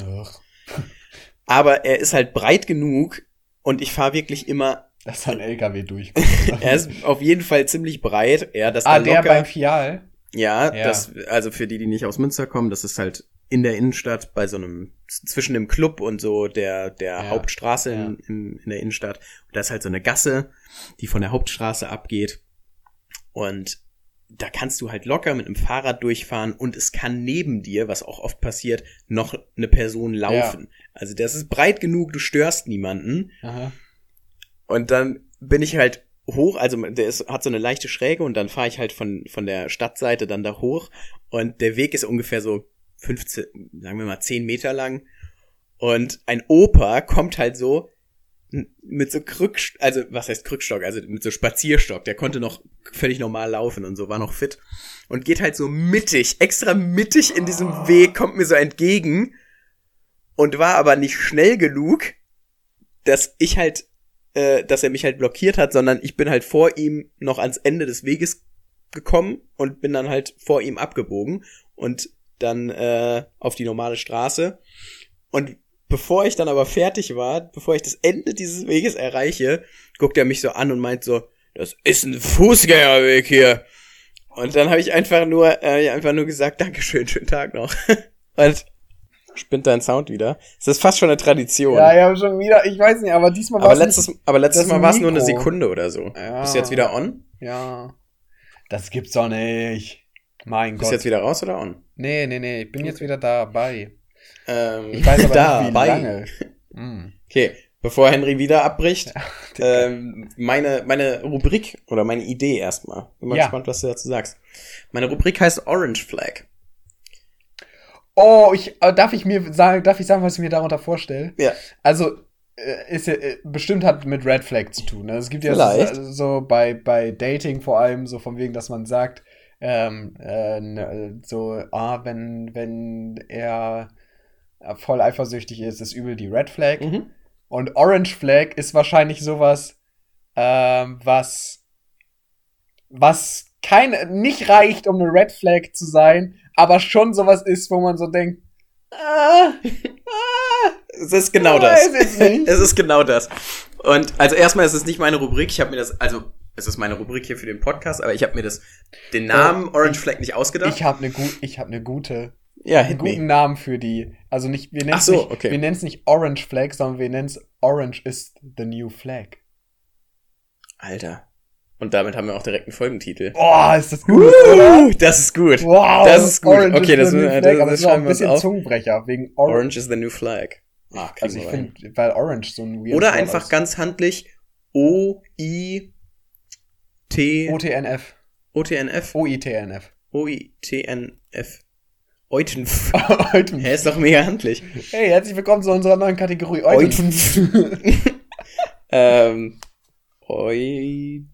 Aber er ist halt breit genug und ich fahre wirklich immer. Dass da ein LKW durchkommt. Er ist auf jeden Fall ziemlich breit. Ja, das ah, der beim Fial? Ja, Ja. das, also für die, die nicht aus Münster kommen, das ist halt in der Innenstadt bei so einem, zwischen dem Club und so der, der Ja. Hauptstraße Ja. in, in, der Innenstadt. Und da ist halt so eine Gasse, die von der Hauptstraße abgeht. Und da kannst du halt locker mit einem Fahrrad durchfahren und es kann neben dir, was auch oft passiert, noch eine Person laufen. Also das ist breit genug, du störst niemanden. Aha. Und dann bin ich halt hoch, also der ist, hat so eine leichte Schräge und dann fahre ich halt von, von der Stadtseite dann da hoch. Und der Weg ist ungefähr so 15, sagen wir mal 10 Meter lang. Und ein Opa kommt halt so mit so Krück, also was heißt Krückstock, also mit so Spazierstock, der konnte noch völlig normal laufen und so, war noch fit. Und geht halt so mittig, extra mittig in diesem Weg, kommt mir so entgegen. Und war aber nicht schnell genug, dass ich halt äh, dass er mich halt blockiert hat, sondern ich bin halt vor ihm noch ans Ende des Weges gekommen und bin dann halt vor ihm abgebogen und dann äh, auf die normale Straße. Und bevor ich dann aber fertig war, bevor ich das Ende dieses Weges erreiche, guckt er mich so an und meint so, das ist ein Fußgängerweg hier. Und dann habe ich einfach nur, äh, einfach nur gesagt, Dankeschön, schönen Tag noch. und spinnt dein Sound wieder. Es ist fast schon eine Tradition. Ja, ja, schon wieder, ich weiß nicht, aber diesmal Aber war's letztes, aber letztes Mal war es nur eine. Sekunde oder so. Ja. Bist du jetzt wieder on? nicht. Ja. Das gibt's doch nicht. Mein Bist du Gott. jetzt wieder raus oder on? nee, nee, nee, ich bin jetzt wieder dabei. Ähm, Ich weiß aber da, nicht, wie bei. lange. Hm. Okay, bevor Henry wieder abbricht, Digga. ähm, meine, meine Rubrik oder meine Idee erstmal. Bin mal Ja. gespannt, was du dazu sagst. Meine Rubrik heißt Orange Flag. Oh, ich, äh, darf ich mir sagen, darf ich sagen, was ich mir darunter vorstelle? Ja. Also, äh, ist ja, äh, bestimmt hat mit Red Flag zu tun. Ne? Es gibt ja so, so bei, bei Dating vor allem so von wegen, dass man sagt, ähm, äh, ne, so, ah, wenn, wenn er voll eifersüchtig ist, ist übel die Red Flag. Mhm. Und Orange Flag ist wahrscheinlich sowas, ähm, was, was kein, nicht reicht, um eine Red Flag zu sein, aber schon sowas ist, wo man so denkt, ah, ah, Es ist genau das. es ist genau das. Und also erstmal ist es nicht meine Rubrik. Ich habe mir das, also es ist meine Rubrik hier für den Podcast, aber ich habe mir das den Namen Orange Flag nicht ausgedacht. ich habe eine gut, ich habe eine gute, ja, einen guten me. Namen für die. Also nicht, wir nennen es so, nicht, okay. wir nennen es nicht Orange Flag, sondern wir nennen es Orange is the new flag. Alter. Und damit haben wir auch direkt einen Folgentitel. Boah, ist das gut? Uh, das ist gut. Wow, Das ist gut. Orange Okay, das- das- flag, das ist auch schreiben ein wir uns bisschen auf. Zungenbrecher wegen Orange. Orange is the new flag. Kriegen Also ich finde, weil Orange so ein weird Oder einfach ist. ganz handlich O I T OTNF. O T N F OITNF. O I T N F Eutenf. Heute- Hä, ist doch mega handlich. hey, herzlich willkommen zu unserer neuen Kategorie Eutenf. ähm, Eutenf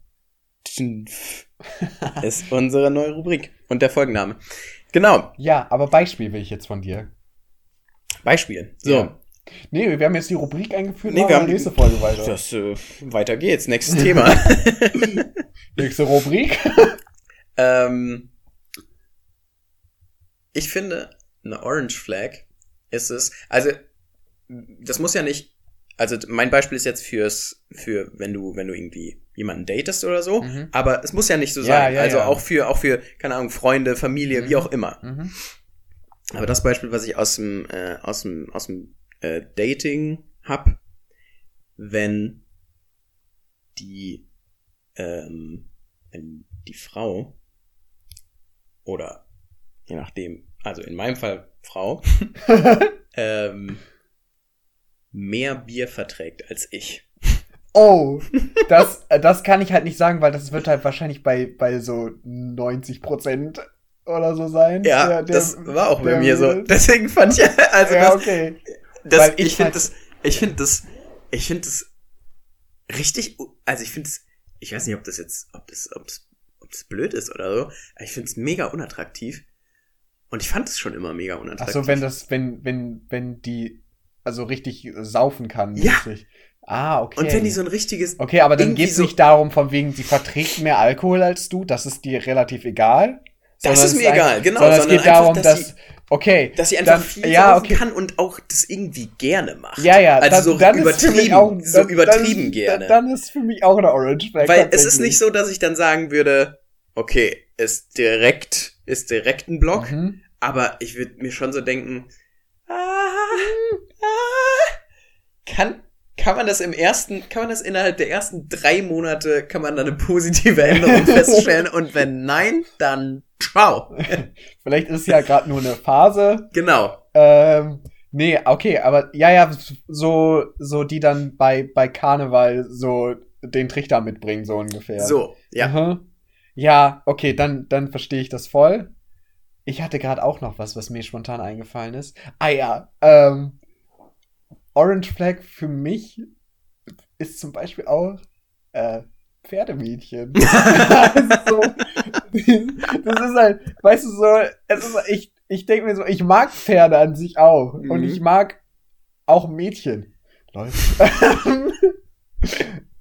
ist unsere neue Rubrik und der Folgenname. Genau, ja, aber Beispiel will ich jetzt von dir. Beispiel. So, Ja. Nee, wir haben jetzt die Rubrik eingeführt. Nee, wir haben die- nächste Folge weiter. das, äh, weiter geht's. Nächstes Thema. Nächste Rubrik. ähm, ich finde, eine Orange Flag ist es, also, das muss ja nicht, also mein Beispiel ist jetzt fürs, für, wenn du, wenn du irgendwie jemanden datest oder so, Mhm. aber es muss ja nicht so Ja, sein. ja, also ja. auch für, auch für, keine Ahnung, Freunde, Familie, wie Mhm. auch immer. Mhm. Aber das Beispiel, was ich aus dem, äh, aus dem, aus dem äh, Dating hab, wenn die, ähm, wenn die Frau oder je nachdem, also in meinem Fall Frau, ähm, mehr Bier verträgt als ich. oh, das, äh, das kann ich halt nicht sagen, weil das wird halt wahrscheinlich bei, bei so 90 Prozent oder so sein. Ja, Der- der- das war auch bei mir so. Deswegen fand ich, also ja, das, okay. Das, ich ich finde halt- das, ich finde das, ich finde das richtig, also ich finde es, ich weiß nicht, ob das jetzt, ob das, ob das, ob das blöd ist oder so, aber ich finde es mega unattraktiv. Und ich fand es schon immer mega Ach unattraktiv. so, wenn das, wenn, wenn, wenn die also richtig saufen kann. Ja. mäßig. Ah, okay. Und wenn die so ein richtiges, Okay, aber dann geht es so- nicht darum, von wegen, sie verträgt mehr Alkohol als du, das ist dir relativ egal. Das ist es mir egal, genau, Sondern es sondern geht darum, dass dass, okay, dass sie einfach dann, viel ja, okay. kann und auch das irgendwie gerne macht. Ja, ja, Also so dann, dann für mich übertrieben, auch, so dann, übertrieben dann, gerne. Dann, dann ist für mich auch eine Orange Flag. Weil es ist nicht so, dass ich dann sagen würde, okay, ist direkt, ist direkt ein Block, Mhm. Aber ich würde mir schon so denken, ah, ah, kann, kann man das im ersten, kann man das innerhalb der ersten drei Monate, kann man da eine positive Änderung feststellen? Und wenn nein, dann ciao. Vielleicht ist es ja gerade nur eine Phase. Genau. Ähm, nee, okay, aber ja, ja, so, so die dann bei, bei Karneval so den Trichter mitbringen, so ungefähr. So, ja. Aha. Ja, okay, dann, dann verstehe ich das voll. Ich hatte gerade auch noch was, was mir spontan eingefallen ist. Ah ja, ähm, Orange Flag für mich ist zum Beispiel auch äh, Pferdemädchen. das, ist so, das ist halt, weißt du so, es ist, ich, ich denke mir so, ich mag Pferde an sich auch. Mhm. Und ich mag auch Mädchen. Läuft.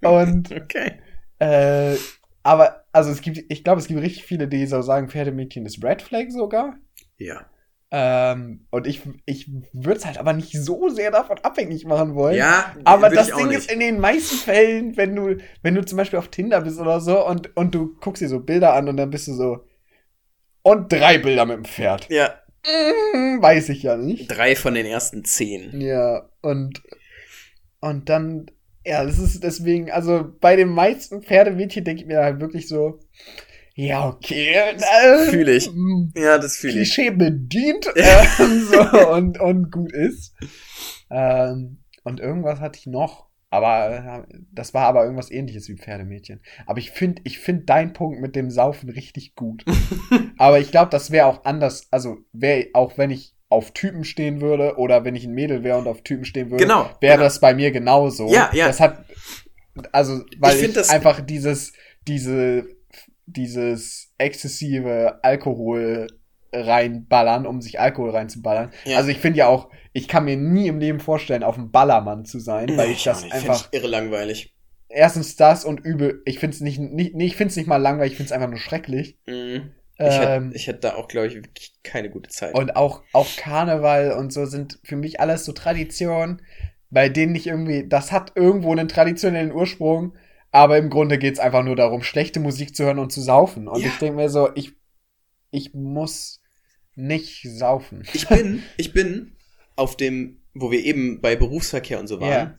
Und Okay. äh, aber, also es gibt, ich glaube, es gibt richtig viele, die so sagen, Pferdemädchen ist Red Flag sogar. Ja. Ähm, und ich, ich würde es halt aber nicht so sehr davon abhängig machen wollen. Ja, Aber das Ding nicht. ist in den meisten Fällen, wenn du, wenn du zum Beispiel auf Tinder bist oder so und, und du guckst dir so Bilder an und dann bist du so, und drei Bilder mit dem Pferd. Ja, Hm, weiß ich ja nicht. drei von den ersten zehn. Ja, und, und dann, ja, das ist deswegen, also bei den meisten Pferdemädchen denke ich mir halt wirklich so, ja, okay. Äh, Fühl ich. Ja, das fühle ich. Klischee bedient ähm, so, und, und gut ist. Ähm, und irgendwas hatte ich noch. Aber äh, das war aber irgendwas ähnliches wie Pferdemädchen. Aber ich finde ich find deinen Punkt mit dem Saufen richtig gut. aber ich glaube, das wäre auch anders. Also wäre, auch wenn ich auf Typen stehen würde oder wenn ich ein Mädel wäre und auf Typen stehen würde, Genau, wäre genau. das bei mir genauso. Ja, ja. Das hat, also, weil Ich ich, das- einfach dieses, diese, dieses exzessive Alkohol reinballern, um sich Alkohol reinzuballern. Ja. Also ich finde ja auch, ich kann mir nie im Leben vorstellen, auf einem Ballermann zu sein, weil Nee, ich das einfach ich irre langweilig. erstens das und übel, ich finde es nicht, nicht, nee, ich finde es nicht mal langweilig, ich finde es einfach nur schrecklich. Mhm. Ich, hätte, Ähm, ich hätte da auch, glaube ich, wirklich keine gute Zeit. und auch, auch Karneval und so sind für mich alles so Traditionen, bei denen ich irgendwie, das hat irgendwo einen traditionellen Ursprung, aber im Grunde geht's einfach nur darum, schlechte Musik zu hören und zu saufen. Und Ja. ich denke mir so, ich, ich muss nicht saufen. Ich bin, ich bin auf dem, wo wir eben bei Berufsverkehr und so waren. Ja.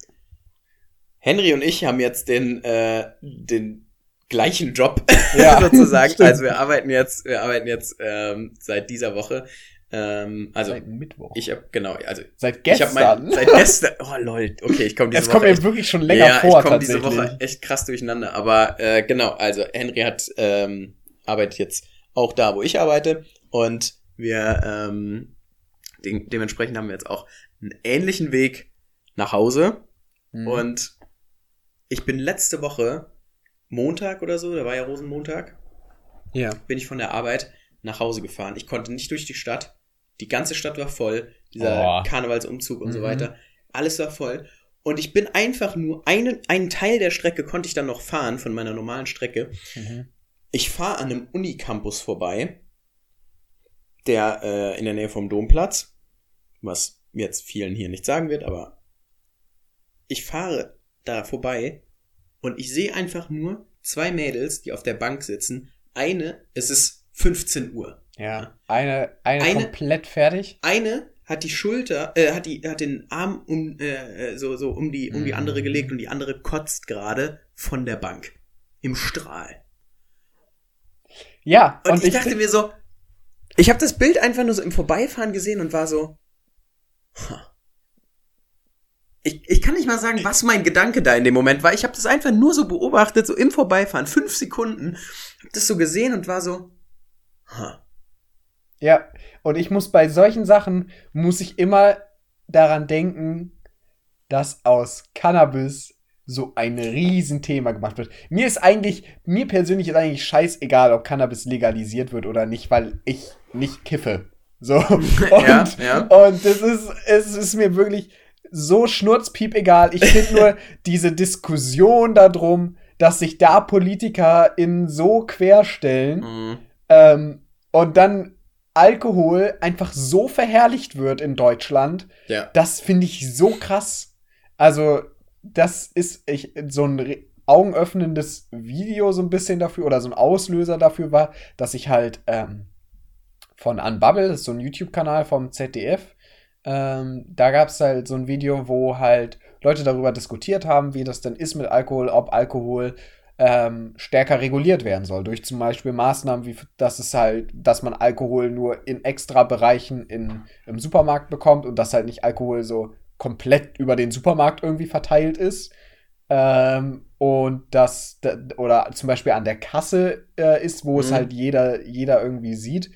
Henry und ich haben jetzt den, äh, den gleichen Job Ja, sozusagen. stimmt. Also wir arbeiten jetzt, wir arbeiten jetzt ähm, seit dieser Woche. Ähm, also Seit Mittwoch. ich habe genau, also Seit gestern. mein seit gestern. Oh lol, okay, ich komme diese es Woche kommt mir echt, wirklich schon länger ja, vor, ich komme diese. Woche echt krass durcheinander. Aber äh, genau, also Henry hat ähm, arbeitet jetzt auch da, wo ich arbeite und wir ähm, de dementsprechend haben wir jetzt auch einen ähnlichen Weg nach Hause Mhm. und ich bin letzte Woche Montag oder so, da war ja Rosenmontag, ja. bin ich von der Arbeit nach Hause gefahren. Ich konnte nicht durch die Stadt. Die ganze Stadt war voll. Dieser Oh. Karnevalsumzug und so Mhm. weiter. Alles war voll. Und ich bin einfach nur einen, einen Teil der Strecke konnte ich dann noch fahren von meiner normalen Strecke. Mhm. Ich fahre an einem Unicampus vorbei, der äh, in der Nähe vom Domplatz, was jetzt vielen hier nicht sagen wird, aber ich fahre da vorbei und ich sehe einfach nur zwei Mädels, die auf der Bank sitzen. Eine, es ist 15 Uhr. Ja. Eine, eine, Eine- komplett fertig. Eine hat die Schulter, äh, hat die, hat den Arm um, äh, so, so um die, um die Mhm. andere gelegt und die andere kotzt gerade von der Bank. Im Strahl. Ja, Und, und, ich, dachte mir so, ich habe das Bild einfach nur so im Vorbeifahren gesehen und war so, ha. Ich, ich kann nicht mal sagen, was mein Gedanke da in dem Moment war. Ich habe das einfach nur so beobachtet, so im Vorbeifahren, fünf Sekunden, hab das so gesehen und war so, ha. Ja, und ich muss bei solchen Sachen, muss ich immer daran denken, dass aus Cannabis so ein Riesenthema gemacht wird. Mir ist eigentlich, mir persönlich ist eigentlich scheißegal, ob Cannabis legalisiert wird oder nicht, weil ich nicht kiffe. So. Und, Ja, ja. und das ist, es ist mir wirklich so schnurzpiep egal. Ich finde nur diese Diskussion darum, dass sich da PolitikerInnen so querstellen, Mhm. ähm, und dann Alkohol einfach so verherrlicht wird in Deutschland, Ja. das finde ich so krass. Also, das ist ich, so ein augenöffnendes Video so ein bisschen dafür oder so ein Auslöser dafür war, dass ich halt ähm, von Unbubble, das ist so ein YouTube-Kanal vom ZDF, ähm, da gab es halt so ein Video, wo halt Leute darüber diskutiert haben, wie das denn ist mit Alkohol, ob Alkohol ähm, stärker reguliert werden soll. Durch zum Beispiel Maßnahmen, wie dass es halt, dass man Alkohol nur in extra Bereichen in, im Supermarkt bekommt und dass halt nicht Alkohol so komplett über den Supermarkt irgendwie verteilt ist. Ähm, und das, da- oder zum Beispiel an der Kasse äh, ist, wo es Mhm. halt jeder, jeder irgendwie sieht.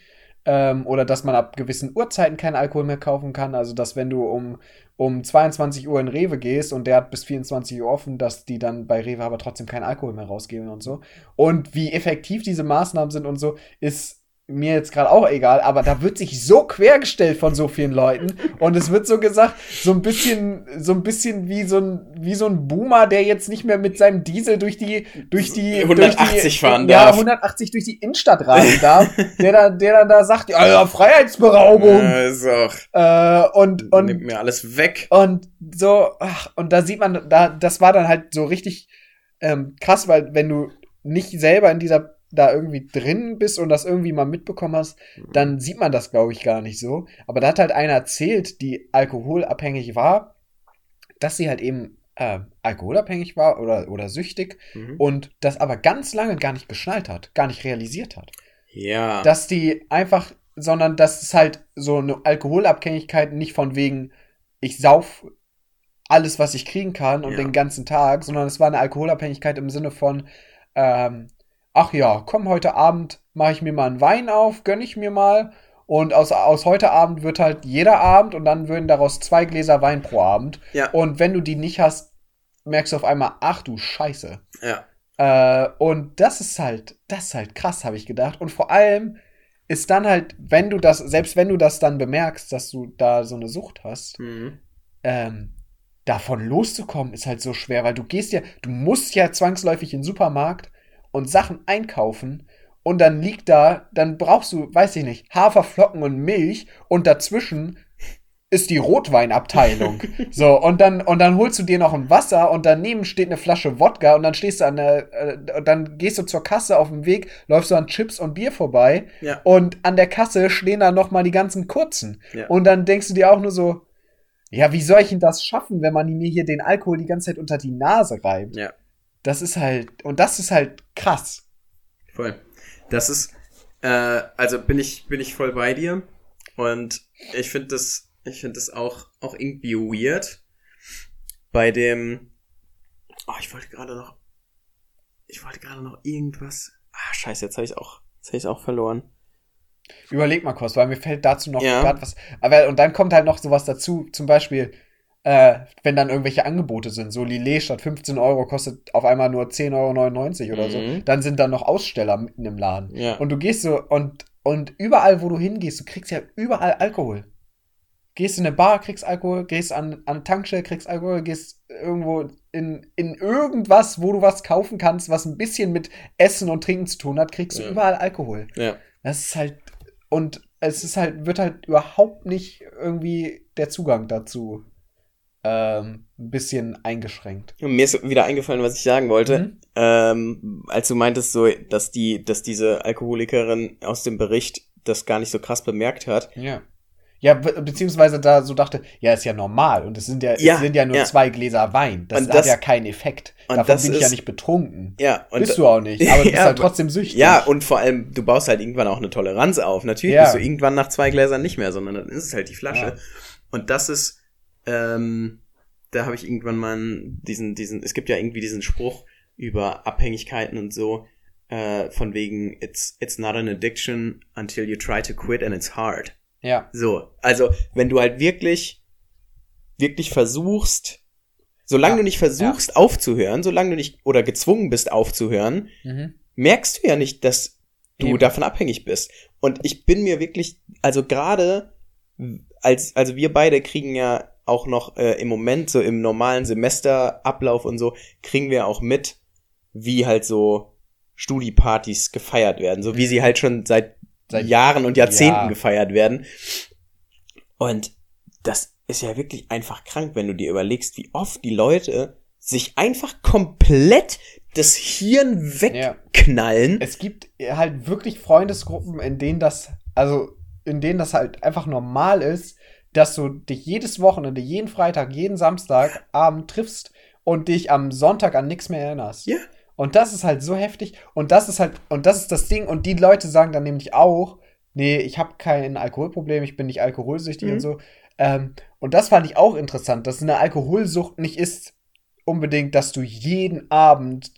Ähm, oder dass man ab gewissen Uhrzeiten keinen Alkohol mehr kaufen kann. Also, dass wenn du um, um 22 Uhr in Rewe gehst und der hat bis 24 Uhr offen, dass die dann bei Rewe aber trotzdem keinen Alkohol mehr rausgeben und so. Und wie effektiv diese Maßnahmen sind und so, ist mir jetzt gerade auch egal, aber da wird sich so quergestellt von so vielen Leuten und es wird so gesagt, so ein bisschen, so ein bisschen wie so ein, wie so ein Boomer, der jetzt nicht mehr mit seinem Diesel durch die, durch die, 180 durch die, fahren ja, darf. 180 durch die Innenstadt rasen darf, der dann, der dann da sagt, ja, ja Freiheitsberaubung, Äh, ist auch, äh, und, und, nimmt mir alles weg. und so, ach, und da sieht man, da, das war dann halt so richtig ähm, krass, weil wenn du nicht selber in dieser da irgendwie drin bist und das irgendwie mal mitbekommen hast, dann sieht man das, glaube ich, gar nicht so. Aber da hat halt einer erzählt, die alkoholabhängig war, dass sie halt eben äh, alkoholabhängig war oder, oder süchtig Mhm. und das aber ganz lange gar nicht geschnallt hat, gar nicht realisiert hat Ja. dass die einfach, sondern dass es halt so eine Alkoholabhängigkeit nicht von wegen, ich sauf alles, was ich kriegen kann und Ja. den ganzen Tag, sondern es war eine Alkoholabhängigkeit im Sinne von, ähm, ach ja, komm, heute Abend mache ich mir mal einen Wein auf, gönn ich mir mal Und aus, aus heute Abend wird halt jeder Abend und dann würden daraus zwei Gläser Wein pro Abend. Ja. Und wenn du die nicht hast, merkst du auf einmal, ach du Scheiße. Ja. Äh, und das ist halt, das ist halt krass, habe ich gedacht. Und vor allem ist dann halt, wenn du das, selbst wenn du das dann bemerkst, dass du da so eine Sucht hast, Mhm. ähm, davon loszukommen, ist halt so schwer, weil du gehst ja, du musst ja zwangsläufig in den Supermarkt und Sachen einkaufen und dann liegt da, dann brauchst du, weiß ich nicht, Haferflocken und Milch und dazwischen ist die Rotweinabteilung. so, und dann, und dann holst du dir noch ein Wasser und daneben steht eine Flasche Wodka und dann stehst du an der, äh, und dann gehst du zur Kasse auf dem Weg, läufst du an Chips und Bier vorbei Ja. und an der Kasse stehen dann noch mal die ganzen kurzen. Ja. Und dann denkst du dir auch nur so, ja, wie soll ich denn das schaffen, wenn man mir hier den Alkohol die ganze Zeit unter die Nase reibt? Ja. Das ist halt, und das ist halt krass. Voll. Das ist, äh, also bin ich, bin ich voll bei dir. Und ich finde das, ich finde das auch, auch irgendwie weird. Bei dem, oh, ich wollte gerade noch, ich wollte gerade noch irgendwas, ah, scheiße, jetzt habe ich auch, jetzt habe ich auch verloren. Überleg mal kurz, weil mir fällt dazu noch Ja. gerade was. Aber und dann kommt halt noch sowas dazu, zum Beispiel, äh, wenn dann irgendwelche Angebote sind, so Lillet statt 15 Euro kostet auf einmal nur 10,99 Euro oder so, Mhm. dann sind dann noch Aussteller mitten im Laden. Ja. Und du gehst so, und, und überall, wo du hingehst, du kriegst ja überall Alkohol. Gehst in eine Bar, kriegst Alkohol, gehst an, an eine Tankstelle, kriegst Alkohol, gehst irgendwo in, in irgendwas, wo du was kaufen kannst, was ein bisschen mit Essen und Trinken zu tun hat, kriegst du Ja. überall Alkohol. ja. Das ist halt, und es ist halt, wird halt überhaupt nicht irgendwie der Zugang dazu ähm, ein bisschen eingeschränkt. Mir ist wieder eingefallen, was ich sagen wollte. Mhm. Ähm, als du meintest so, dass die, dass diese Alkoholikerin aus dem Bericht das gar nicht so krass bemerkt hat. Ja. Ja, be beziehungsweise da so dachte, ja, ist ja normal und es sind ja, Ja, es sind ja nur ja. zwei Gläser Wein. Das Und hat das- ja keinen Effekt. und Davon das bin ich ja ist- nicht betrunken. Ja, und Bist du auch nicht, aber du bist Ja, halt trotzdem süchtig. Ja, und vor allem, du baust halt irgendwann auch eine Toleranz auf. Natürlich Ja. bist du irgendwann nach zwei Gläsern nicht mehr, sondern dann ist es halt die Flasche. Ja. Und das ist, ähm, da habe ich irgendwann mal diesen, diesen, es gibt ja irgendwie diesen Spruch über Abhängigkeiten und so, äh, von wegen, it's, it's not an addiction until you try to quit and it's hard. ja. So, also, wenn du halt wirklich, wirklich versuchst, solange Ja, du nicht versuchst aufzuhören, solange du nicht, oder gezwungen bist aufzuhören, Mhm. merkst du ja nicht, dass du Eben. davon abhängig bist. Und ich bin mir wirklich, also gerade als, also wir beide kriegen ja auch noch äh, im Moment so im normalen Semesterablauf und so, kriegen wir auch mit, wie halt so Studiepartys gefeiert werden, so wie sie halt schon seit, Seit- Jahren und Jahrzehnten Ja. gefeiert werden. Und das ist ja wirklich einfach krank, wenn du dir überlegst, wie oft die Leute sich einfach komplett das Hirn Ja. wegknallen. Es gibt halt wirklich Freundesgruppen, in denen das, also in denen das halt einfach normal ist, dass du dich jedes Wochenende, jeden Freitag, jeden Samstagabend triffst und dich am Sonntag an nichts mehr erinnerst. Ja. Und das ist halt so heftig. Und das ist halt, und das ist das Ding. Und die Leute sagen dann nämlich auch, nee, ich habe kein Alkoholproblem, ich bin nicht alkoholsüchtig Mhm. und so. Ähm, und das fand ich auch interessant, dass eine Alkoholsucht nicht ist unbedingt, dass du jeden Abend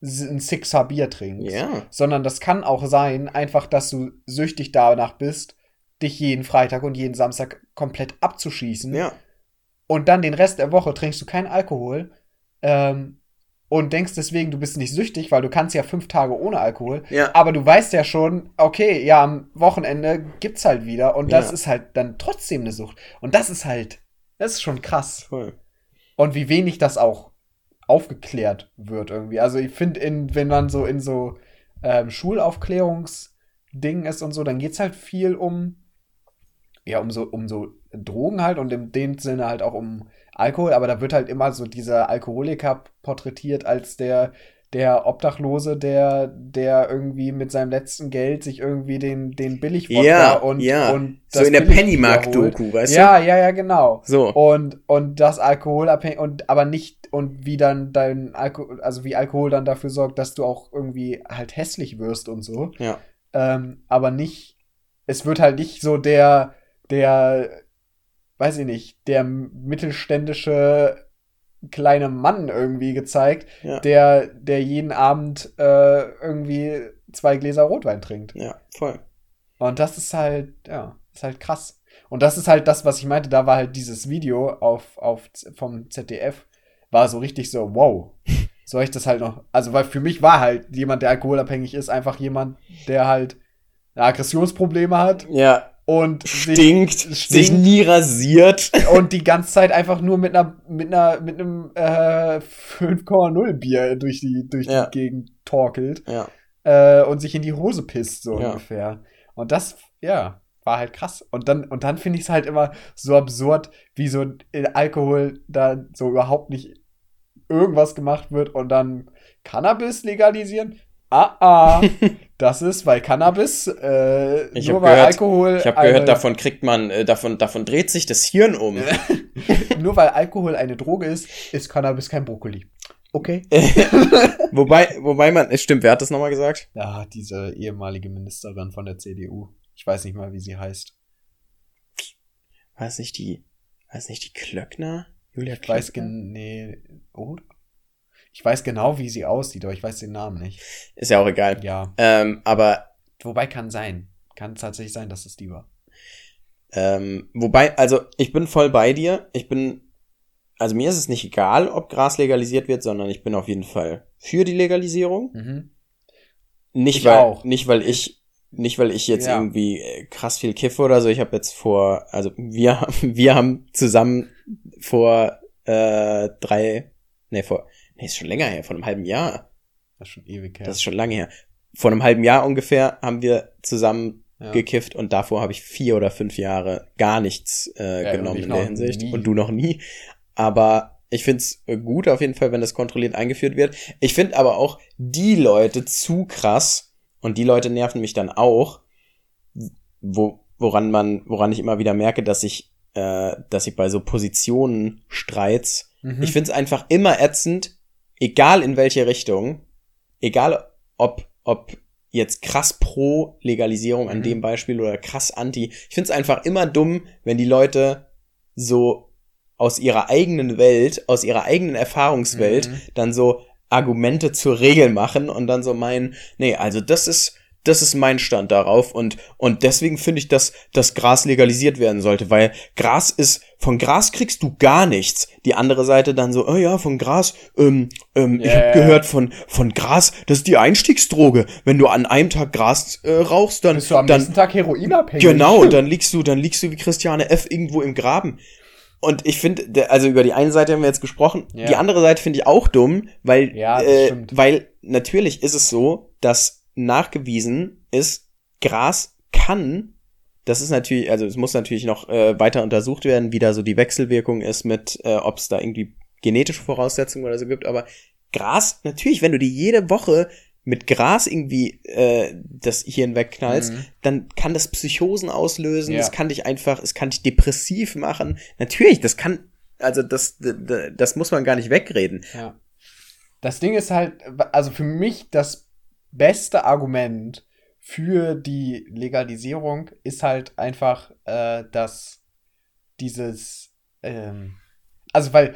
ein Sixer Bier trinkst Ja. sondern das kann auch sein, einfach, dass du süchtig danach bist, dich jeden Freitag und jeden Samstag komplett abzuschießen. Ja. Und dann den Rest der Woche trinkst du keinen Alkohol ähm, und denkst deswegen, du bist nicht süchtig, weil du kannst ja fünf Tage ohne Alkohol. Ja. Aber du weißt ja schon, okay, ja, am Wochenende gibt's halt wieder und das Ja. ist halt dann trotzdem eine Sucht. Und das ist halt, das ist schon krass. Voll. Und wie wenig das auch aufgeklärt wird irgendwie. Also ich finde, wenn man so in so ähm, Schulaufklärungsdingen ist und so, dann geht's halt viel um, ja, um so, um so Drogen halt und in dem Sinne halt auch um Alkohol, aber da wird halt immer so dieser Alkoholiker porträtiert als der, der Obdachlose, der, der irgendwie mit seinem letzten Geld sich irgendwie den, den Billigwodka Ja, und, ja. und So das in der Pennymark-Doku, weißt Ja, ja, ja, genau. du? So. Und, und das Alkoholabhängig und aber nicht und wie dann dein Alkohol, also wie Alkohol dann dafür sorgt, dass du auch irgendwie halt hässlich wirst und so. Ja. Ähm, aber nicht, es wird halt nicht so der, der, weiß ich nicht, der mittelständische kleine Mann irgendwie gezeigt, Ja. der, der jeden Abend äh, irgendwie zwei Gläser Rotwein trinkt. Ja, voll. Und das ist halt, ja, ist halt krass. Und das ist halt das, was ich meinte, da war halt dieses Video auf, auf vom ZDF, war so richtig so, wow. Soll ich das halt noch? Also, weil für mich war halt jemand, der alkoholabhängig ist, einfach jemand, der halt Aggressionsprobleme hat. Ja. Und stinkt, sich, sich nie rasiert. Und die ganze Zeit einfach nur mit einer, mit einer, mit einem äh, 5,0 Bier durch die, durch ja. die Gegend torkelt. Ja. Äh, und sich in die Hose pisst, so ja. ungefähr. Und das, ja, war halt krass. Und dann, und dann finde ich es halt immer so absurd, wie so Alkohol da so überhaupt nicht irgendwas gemacht wird und dann Cannabis legalisieren. Ah, ah. das ist, weil Cannabis, äh, ich nur weil gehört, Alkohol. Ich habe gehört, davon kriegt man, äh, davon, davon dreht sich das Hirn um. nur weil Alkohol eine Droge ist, ist Cannabis kein Brokkoli. Okay. wobei, wobei man, es stimmt, wer hat das nochmal gesagt? Ja, diese ehemalige Ministerin von der CDU. Ich weiß nicht mal, wie sie heißt. Weiß nicht die, weiß nicht die Klöckner? Julia ich weiß nee, oder? Ich weiß genau, wie sie aussieht, aber ich weiß den Namen nicht. Ist ja auch egal. Ja. Ähm, aber. Wobei kann sein. Kann tatsächlich sein, dass es die war. Ähm, wobei, also ich bin voll bei dir. Ich bin, also mir ist es nicht egal, ob Gras legalisiert wird, sondern ich bin auf jeden Fall für die Legalisierung. Mhm. Nicht ich weil, auch. nicht weil ich nicht, weil ich jetzt ja. irgendwie äh, krass viel kiffe oder so. Ich habe jetzt vor, also wir, wir haben zusammen vor äh, drei, nee, vor, nee, ist schon länger her, vor einem halben Jahr. Das ist schon ewig her. Das ist schon lange her. Vor einem halben Jahr ungefähr haben wir zusammen ja. gekifft und davor habe ich vier oder fünf Jahre gar nichts äh, ja, genommen in der Hinsicht. Nie. Und du noch nie. Aber ich find's gut auf jeden Fall, wenn das kontrolliert eingeführt wird. Ich find aber auch die Leute zu krass, und die Leute nerven mich dann auch, wo, woran man, woran ich immer wieder merke, dass ich, äh, dass ich bei so Positionen Streits, mhm. ich finde es einfach immer ätzend, egal in welche Richtung, egal ob, ob jetzt krass pro Legalisierung an mhm. dem Beispiel oder krass anti. Ich finde es einfach immer dumm, wenn die Leute so aus ihrer eigenen Welt, aus ihrer eigenen Erfahrungswelt mhm. dann so, Argumente zur Regel machen und dann so meinen, nee, also das ist, das ist mein Stand darauf und, und deswegen finde ich, dass das Gras legalisiert werden sollte, weil Gras ist, von Gras kriegst du gar nichts. Die andere Seite dann so, oh ja, von Gras, ähm, ähm, yeah. ich habe gehört von, von Gras, das ist die Einstiegsdroge. Wenn du an einem Tag Gras äh, rauchst, dann. Bist du am dann, nächsten Tag heroinabhängig. Genau, dann liegst du, dann liegst du wie Christiane F. irgendwo im Graben. Und ich finde, also über die eine Seite haben wir jetzt gesprochen, ja. die andere Seite finde ich auch dumm, weil, ja, äh, weil natürlich ist es so, dass nachgewiesen ist, Gras kann, das ist natürlich, also es muss natürlich noch äh, weiter untersucht werden, wie da so die Wechselwirkung ist mit, äh, ob es da irgendwie genetische Voraussetzungen oder so gibt, aber Gras, natürlich, wenn du die jede Woche mit Gras irgendwie äh, das Hirn wegknallst, mhm. dann kann das Psychosen auslösen, ja. das kann dich einfach, es kann dich depressiv machen. Natürlich, das kann, also das, das, das muss man gar nicht wegreden. Ja. Das Ding ist halt, also für mich das beste Argument für die Legalisierung ist halt einfach, äh, dass dieses, ähm, also weil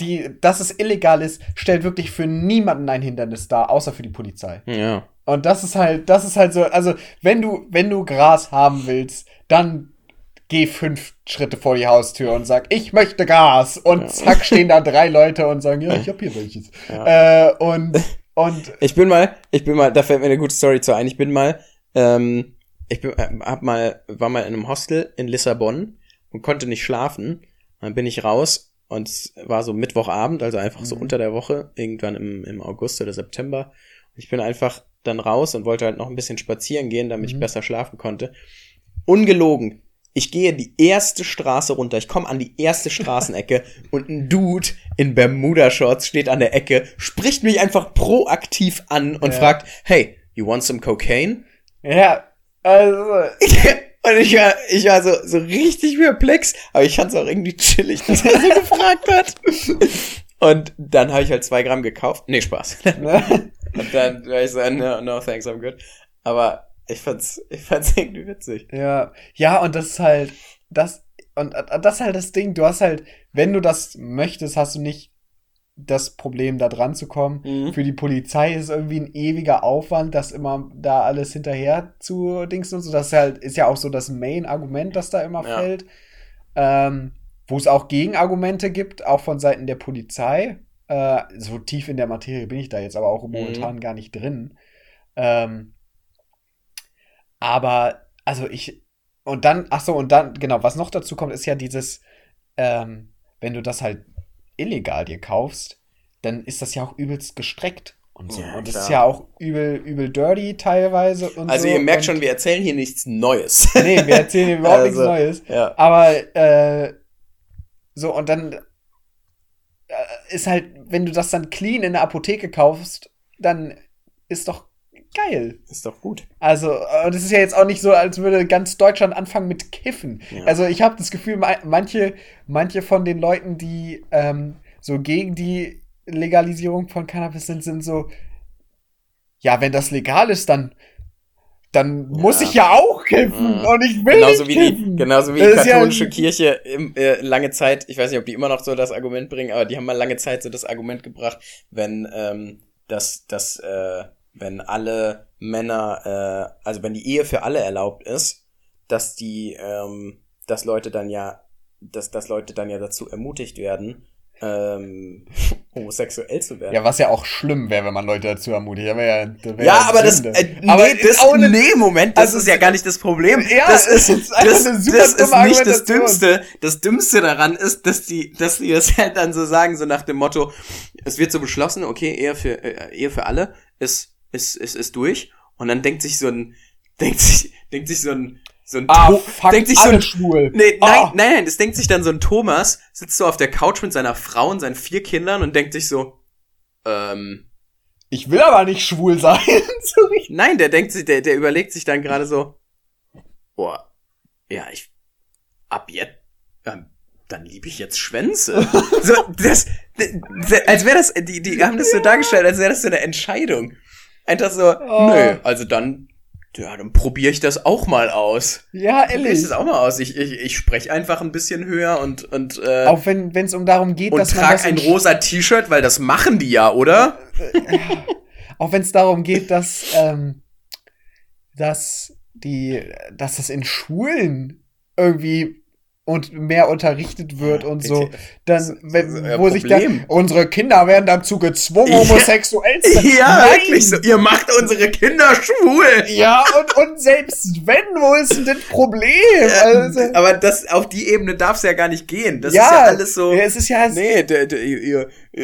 die, dass es illegal ist, stellt wirklich für niemanden ein Hindernis dar, außer für die Polizei. Ja. Und das ist halt, das ist halt so, also wenn du, wenn du Gras haben willst, dann geh fünf Schritte vor die Haustür und sag, ich möchte Gras. Und ja. zack, stehen da drei Leute und sagen, ja, ich hab hier welches. Ja. Äh, und, und. Ich bin mal, ich bin mal, da fällt mir eine gute Story zu ein. Ich bin mal, ähm, ich bin, äh, hab mal, war mal in einem Hostel in Lissabon und konnte nicht schlafen. Dann bin ich raus und es war so Mittwochabend, also einfach mhm. so unter der Woche, irgendwann im, im August oder September. Und ich bin einfach dann raus und wollte halt noch ein bisschen spazieren gehen, damit mhm. ich besser schlafen konnte. Ungelogen. Ich gehe die erste Straße runter, ich komme an die erste Straßenecke und ein Dude in Bermuda-Shorts steht an der Ecke, spricht mich einfach proaktiv an und ja. fragt, hey, you want some cocaine? Ja, also. Und ich war, ich war so, so richtig perplex, aber ich fand es auch irgendwie chillig, dass er so gefragt hat. Und dann habe ich halt zwei Gramm gekauft. Nee, Spaß. und dann war ich so, no, no thanks, I'm good. Aber ich fand's, ich fand's irgendwie witzig. Ja, ja, und das ist halt, das, und das ist halt das Ding, du hast halt, wenn du das möchtest, hast du nicht das Problem, da dran zu kommen. Mhm. Für die Polizei ist es irgendwie ein ewiger Aufwand, das immer da alles hinterher zu dingsen und so. Das ist, halt, ist ja auch so das Main-Argument, das da immer Ja. fällt. Ähm, wo es auch Gegenargumente gibt, auch von Seiten der Polizei. Äh, so tief in der Materie bin ich da jetzt aber auch momentan gar nicht drin. Ähm, aber, also ich, und dann, ach so, und dann, genau, was noch dazu kommt, ist ja dieses, ähm, wenn du das halt illegal dir kaufst, dann ist das ja auch übelst gestreckt und so. Ja, und das klar. ist ja auch übel, übel dirty teilweise und Also so. ihr merkt und, schon, wir erzählen hier nichts Neues. Nee, wir erzählen hier überhaupt Also, nichts Neues. ja. Aber äh, so, und dann äh, ist halt, wenn du das dann clean in der Apotheke kaufst, dann ist doch geil. Ist doch gut. Also, äh, das ist ja jetzt auch nicht so, als würde ganz Deutschland anfangen mit Kiffen. Ja. Also, ich habe das Gefühl, ma- manche, manche von den Leuten, die ähm, so gegen die Legalisierung von Cannabis sind, sind so, ja, wenn das legal ist, dann, dann Ja. muss ich ja auch kiffen Mhm. und ich will Genauso nicht wie die, kiffen. genauso wie Das die ist ja- katholische Kirche im, äh, lange Zeit, ich weiß nicht, ob die immer noch so das Argument bringen, aber die haben mal lange Zeit so das Argument gebracht, wenn ähm, dass, dass äh, wenn alle Männer, äh, also wenn die Ehe für alle erlaubt ist, dass die, ähm, dass Leute dann ja, dass, dass Leute dann ja dazu ermutigt werden, ähm, homosexuell zu werden. Ja, was ja auch schlimm wäre, wenn man Leute dazu ermutigt. Aber ja, das wär Ja, aber das, äh, nee, aber das, auch eine, nee, Moment, das also ist ja gar nicht das Problem. Ja, das ist, das, super das ist nicht das. Dümmste. Das Dümmste daran ist, dass die, dass die das halt dann so sagen, so nach dem Motto, es wird so beschlossen, okay, Ehe für, äh, Ehe für alle ist, ist, ist, ist durch. Und dann denkt sich so ein, denkt sich, denkt sich so ein, so ein, ah, fuck, denkt sich so ein, schwul. Nee, Ah. nein, nein, nein, das denkt sich dann so ein Thomas, sitzt so auf der Couch mit seiner Frau und seinen vier Kindern und denkt sich so, ähm, Ich will aber nicht schwul sein. Nein, der denkt sich, der, der überlegt sich dann gerade so, boah, ja, ich, ab jetzt, ähm, dann liebe ich jetzt Schwänze. so, das, das als wäre das, die, die haben das so dargestellt, als wäre das so eine Entscheidung. Einfach so, Oh. nö, also dann, ja, dann probiere ich das auch mal aus. ja, Probiere ich ehrlich. das auch mal aus. Ich, ich, ich spreche einfach ein bisschen höher und, und, äh, Auch wenn es um darum geht, und dass man trage das ein in- rosa T-Shirt, weil das machen die ja, oder? auch wenn es darum geht, dass ähm, dass die dass das in Schulen irgendwie und mehr unterrichtet wird und so, dann wenn, euer wo sich dann unsere Kinder werden dazu gezwungen, Ja. homosexuell zu sein. Ja, Nein! wirklich so. Ihr macht unsere Kinder schwul. Ja, und, und selbst wenn, wo ist denn das Problem? Also, aber das auf die Ebene darf es ja gar nicht gehen. Das ja, ist ja alles so. ja, es ist ja Nee,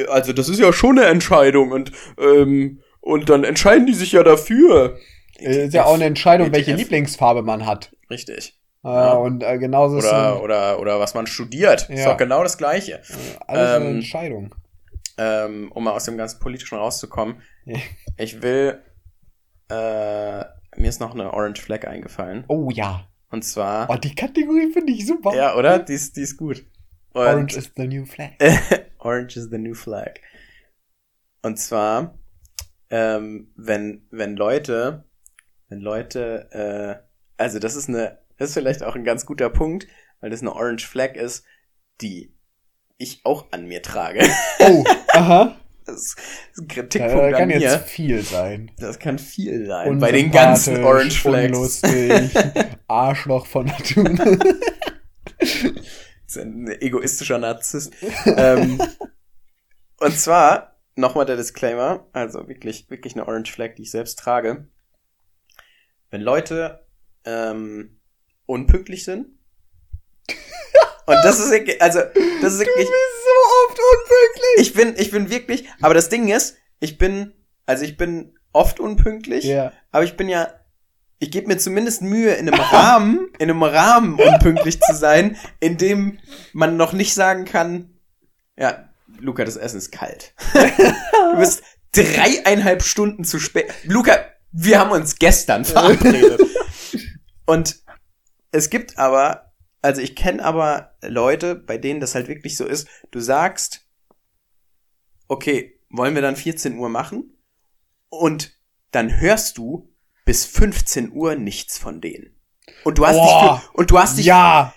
also das ist ja schon eine Entscheidung und ähm, und dann entscheiden die sich ja dafür. äh, ist ja auch eine Entscheidung, welche. Lieblingsfarbe man hat. Richtig. Äh, Ja. Und äh, genauso ist Oder so, oder oder was man studiert. Ist Ja. doch genau das Gleiche. äh, alles eine ähm, Entscheidung. Ähm, um mal aus dem ganzen politischen rauszukommen. Ich will. Äh, mir ist noch eine Orange Flag eingefallen. Oh ja. Und zwar. Oh, die Kategorie finde ich super. ja, oder? Die ist, die ist gut. Und Orange is the new flag. Orange is the new flag. Und zwar, ähm, wenn, wenn Leute, wenn Leute, äh, also das ist eine, das ist vielleicht auch ein ganz guter Punkt, weil das eine Orange Flag ist, die ich auch an mir trage. Oh, aha. Das ist ein Da, Kritikpunkt da an kann mir. jetzt viel sein. Das kann viel sein. Bei den ganzen Orange Flags. Unlustig, Arschloch von Natur. Das ist ein egoistischer Narzisst. ähm, und zwar, nochmal der Disclaimer, also wirklich, wirklich eine Orange Flag, die ich selbst trage. Wenn Leute ähm, unpünktlich sind, und das ist also, das ist wirklich, so oft unpünktlich. ich bin, ich bin wirklich, aber das Ding ist, ich bin, also ich bin oft unpünktlich, Ja. aber ich bin ja, ich gebe mir zumindest Mühe, in einem Rahmen, in einem Rahmen unpünktlich zu sein, in dem man noch nicht sagen kann, ja, Luca, das Essen ist kalt. du bist dreieinhalb Stunden zu spät. Luca, wir haben uns gestern verabredet. Und es gibt aber, also ich kenne aber Leute, bei denen das halt wirklich so ist, du sagst, okay, wollen wir dann 14 Uhr machen? Und dann hörst du bis 15 Uhr nichts von denen. Und du hast Boah. dich und du hast dich Ja.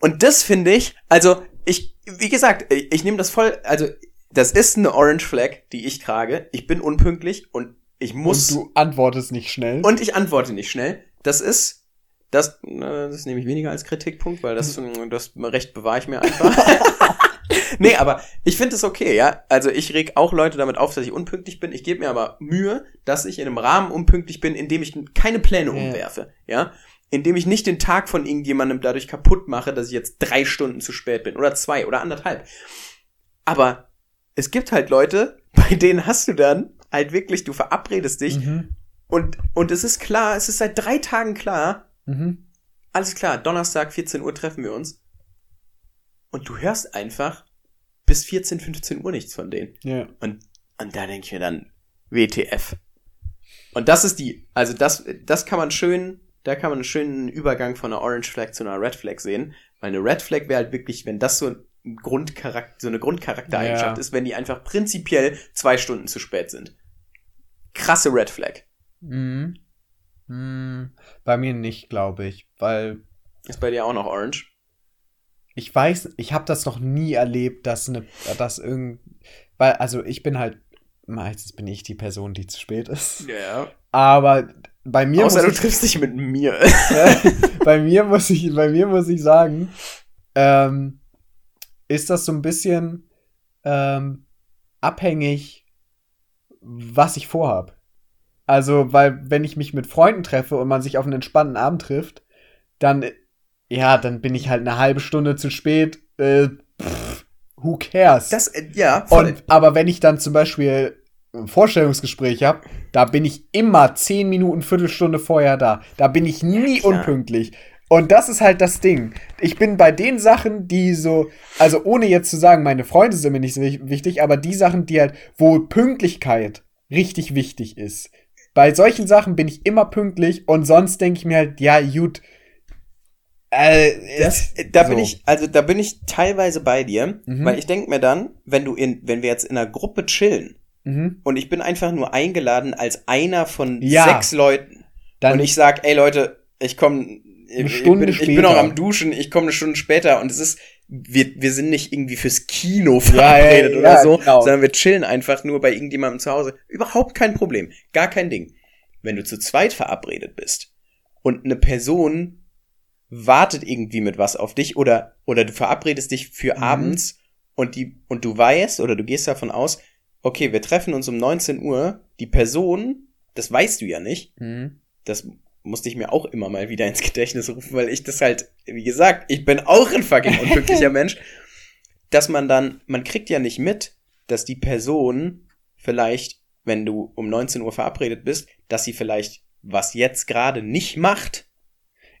und das finde ich, also ich, wie gesagt, ich, ich nehme das voll, also das ist eine Orange Flag, die ich trage. Ich bin unpünktlich und ich muss. Und du antwortest nicht schnell. Und ich antworte nicht schnell. Das ist, das, äh, das nehme ich weniger als Kritikpunkt, weil das, das Recht bewahre ich mir einfach. nee, aber ich finde es okay, ja. Also ich reg auch Leute damit auf, dass ich unpünktlich bin. Ich gebe mir aber Mühe, dass ich in einem Rahmen unpünktlich bin, in dem ich keine Pläne Ja. umwerfe, ja. Indem ich nicht den Tag von irgendjemandem dadurch kaputt mache, dass ich jetzt drei Stunden zu spät bin oder zwei oder anderthalb. Aber es gibt halt Leute, bei denen hast du dann halt wirklich, du verabredest dich Mhm. und, und es ist klar, es ist seit drei Tagen klar, Mhm. alles klar, Donnerstag, 14 Uhr treffen wir uns. Und du hörst einfach bis 14, 15 Uhr nichts von denen. Ja. Und, und da denke ich mir dann, WTF. Und das ist die, also das, das kann man schön, da kann man einen schönen Übergang von einer Orange Flag zu einer Red Flag sehen. Weil eine Red Flag wäre halt wirklich, wenn das so ein Grundcharakter, so eine Grundcharaktereigenschaft Ja. ist, wenn die einfach prinzipiell zwei Stunden zu spät sind. Krasse Red Flag. Mhm. Mhm. Bei mir nicht, glaube ich, weil Ist bei dir auch noch Orange? ich weiß, ich habe das noch nie erlebt, dass eine, dass irgend, weil, also ich bin halt, meistens bin ich die Person, die zu spät ist. Ja. Aber bei mir Außer du muss ich, triffst dich mit mir. bei mir muss ich, bei mir muss ich sagen, ähm, ist das so ein bisschen ähm, abhängig, was ich vorhab. Also, weil wenn ich mich mit Freunden treffe und man sich auf einen entspannten Abend trifft, dann, ja, dann bin ich halt eine halbe Stunde zu spät. Äh, pff, who cares? Das, äh, ja, voll. Und, aber wenn ich dann zum Beispiel ein Vorstellungsgespräch habe, da bin ich immer zehn Minuten, Viertelstunde vorher da. Da bin ich nie klar. unpünktlich. Und das ist halt das Ding. Ich bin bei den Sachen, die so, also ohne jetzt zu sagen, meine Freunde sind mir nicht so wich- wichtig, aber die Sachen, die halt, wo Pünktlichkeit richtig wichtig ist. Bei solchen Sachen bin ich immer pünktlich und sonst denke ich mir halt, ja, gut. Äh, Das, da so. bin ich, also da bin ich teilweise bei dir, Mhm. weil ich denke mir dann, wenn du in, wenn wir jetzt in einer Gruppe chillen Mhm. und ich bin einfach nur eingeladen als einer von Ja. sechs Leuten Dann und ich sag, ey Leute, ich komme, ich, Stunde bin, ich bin später. auch am Duschen, ich komme eine Stunde später und es ist, wir, wir sind nicht irgendwie fürs Kino ja, verabredet ja, oder so, genau. sondern wir chillen einfach nur bei irgendjemandem zu Hause. Überhaupt kein Problem, gar kein Ding. Wenn du zu zweit verabredet bist und eine Person wartet irgendwie mit was auf dich oder oder du verabredest dich für Mhm. abends und die und du weißt oder du gehst davon aus, okay, wir treffen uns um 19 Uhr, die Person, das weißt du ja nicht, Mhm. das musste ich mir auch immer mal wieder ins Gedächtnis rufen, weil ich das halt, wie gesagt, ich bin auch ein fucking unglücklicher Mensch, dass man dann, man kriegt ja nicht mit, dass die Person vielleicht, wenn du um 19 Uhr verabredet bist, dass sie vielleicht was jetzt gerade nicht macht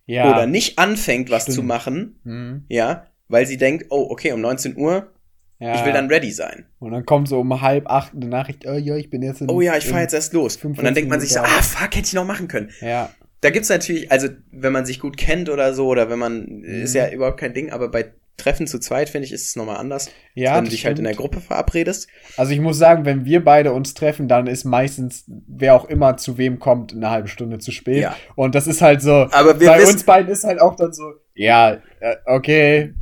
ja. oder nicht anfängt, was Stimmt. zu machen, Mhm. ja, weil sie denkt, oh, okay, um 19 Uhr, Ja. ich will dann ready sein. Und dann kommt so um halb acht eine Nachricht, oh ja, ich bin jetzt in. Oh ja, ich in- fahr jetzt erst los. Und 45 dann denkt man sich so, ah, fuck, hätte ich noch machen können. Ja. Da gibt's natürlich, also wenn man sich gut kennt oder so, oder wenn man, Mhm. ist ja überhaupt kein Ding, aber bei Treffen zu zweit, finde ich, ist es nochmal anders. Ja, wenn du dich halt in der stimmt. Gruppe verabredest. Also ich muss sagen, wenn wir beide uns treffen, dann ist meistens, wer auch immer zu wem kommt, eine halbe Stunde zu spät. Ja. Und das ist halt so, Aber bei wissen, uns beiden ist halt auch dann so, ja, äh, okay.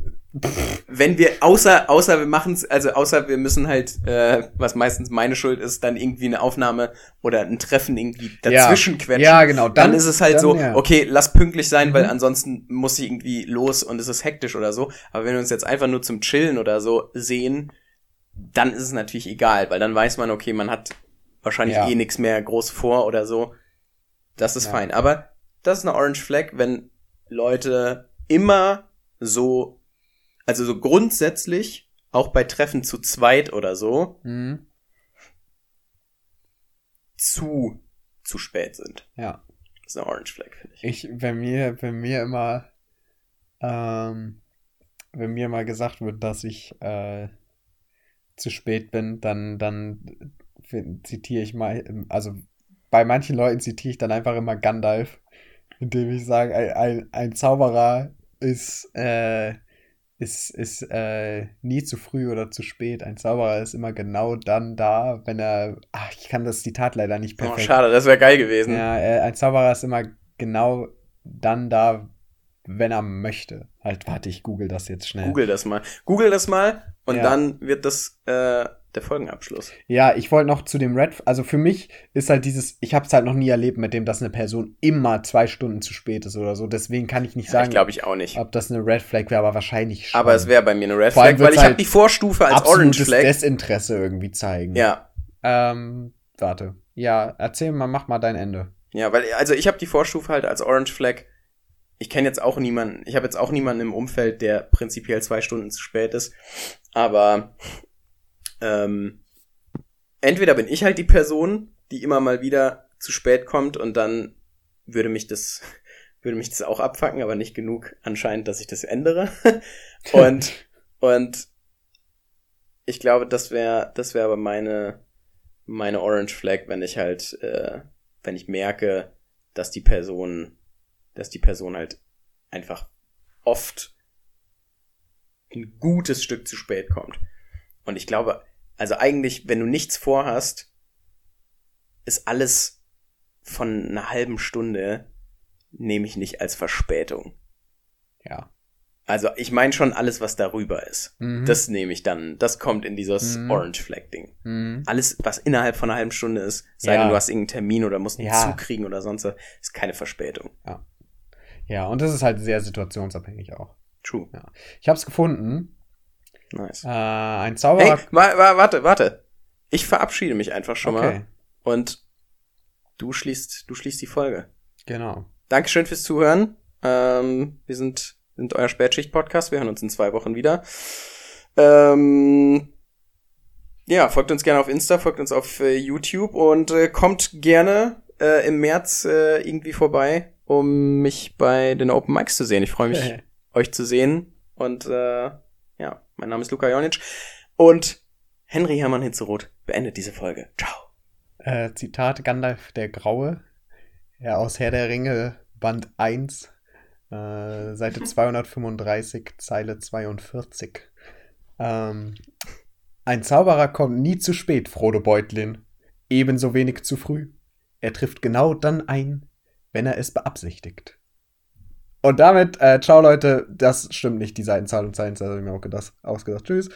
Wenn wir, außer, außer wir machen's, also außer wir müssen halt, äh, was meistens meine Schuld ist, dann irgendwie eine Aufnahme oder ein Treffen irgendwie dazwischen quetschen. Ja, genau. Dann, ist es halt dann, so, ja. okay, lass pünktlich sein, weil Mhm. ansonsten muss ich irgendwie los und es ist hektisch oder so. Aber wenn wir uns jetzt einfach nur zum Chillen oder so sehen, dann ist es natürlich egal, weil dann weiß man, okay, man hat wahrscheinlich Ja. eh nichts mehr groß vor oder so. Das ist Ja. fein. Aber das ist eine Orange Flag, wenn Leute immer so, also so grundsätzlich, auch bei Treffen zu zweit oder so, Mhm. zu, zu spät sind. Ja. Das ist eine Orange Flag, finde ich. Ich, wenn mir, wenn mir immer, ähm, wenn mir mal gesagt wird, dass ich äh, zu spät bin, dann, dann zitiere ich mal, also bei manchen Leuten zitiere ich dann einfach immer Gandalf, indem ich sage, ein, ein, ein Zauberer ist, äh, ist, ist äh, nie zu früh oder zu spät. Ein Zauberer ist immer genau dann da, wenn er, ach, ich kann das Zitat leider nicht Oh, perfekt schade, das wäre geil gewesen. ja, äh, ein Zauberer ist immer genau dann da, wenn er möchte. Halt, warte, ich google das jetzt schnell. Google das mal. Google das mal und Ja. dann wird das, äh, der Folgenabschluss. Ja, ich wollte noch zu dem Red, also für mich ist halt dieses, ich habe es halt noch nie erlebt mit dem, dass eine Person immer zwei Stunden zu spät ist oder so. Deswegen kann ich nicht Ja, sagen, glaube ich auch nicht. ob das eine Red Flag wäre, aber wahrscheinlich schon. Aber es wäre bei mir eine Red Flag, weil ich wird's habe halt die Vorstufe als Orange Flag. Desinteresse irgendwie zeigen. Ja, Ähm, warte. Ja, erzähl mal, mach mal dein Ende. ja, weil also ich habe die Vorstufe halt als Orange Flag. Ich kenne jetzt auch niemanden, ich habe jetzt auch niemanden im Umfeld, der prinzipiell zwei Stunden zu spät ist. Aber ähm, entweder bin ich halt die Person, die immer mal wieder zu spät kommt und dann würde mich das würde mich das auch abfacken, aber nicht genug anscheinend, dass ich das ändere. und und ich glaube, das wäre das wäre aber meine meine Orange Flag, wenn ich halt äh, wenn ich merke, dass die Person dass die Person halt einfach oft ein gutes Stück zu spät kommt. Und ich glaube, also eigentlich, wenn du nichts vorhast, ist alles von einer halben Stunde nehme ich nicht als Verspätung. Ja. Also ich meine schon alles, was darüber ist. Mhm. Das nehme ich dann, das kommt in dieses Mhm. Orange Flag Ding. Mhm. Alles, was innerhalb von einer halben Stunde ist, sei Ja. denn du hast irgendeinen Termin oder musst einen Ja. Zug kriegen oder sonst was, ist keine Verspätung. Ja, und das ist halt sehr situationsabhängig auch. True. Ich habe es gefunden. Nice. Äh, ein Zauberer. Hey, wa wa warte, warte. Ich verabschiede mich einfach schon okay, mal und du schließt, du schließt die Folge. genau. Dankeschön fürs Zuhören. Ähm, wir sind, sind euer Spätschicht-Podcast. Wir hören uns in zwei Wochen wieder. Ähm, ja, folgt uns gerne auf Insta, folgt uns auf äh, YouTube und äh, kommt gerne äh, im März äh, irgendwie vorbei, um mich bei den Open Mics zu sehen. Ich freue mich, euch zu sehen. Und äh, ja, mein Name ist Luca Jonic. Und Henry Hermann Hitzeroth beendet diese Folge. Ciao. Äh, Zitat Gandalf der Graue. Ja, aus Herr der Ringe, Band 1, äh, Seite 235, Zeile 42. Ähm, ein Zauberer kommt nie zu spät, Frodo Beutlin. Ebenso wenig zu früh. Er trifft genau dann ein, wenn er es beabsichtigt. Und damit, äh, ciao Leute, das stimmt nicht, die Seitenzahl und Zeilenzahl habe ich mir auch gedacht, ausgedacht. Tschüss.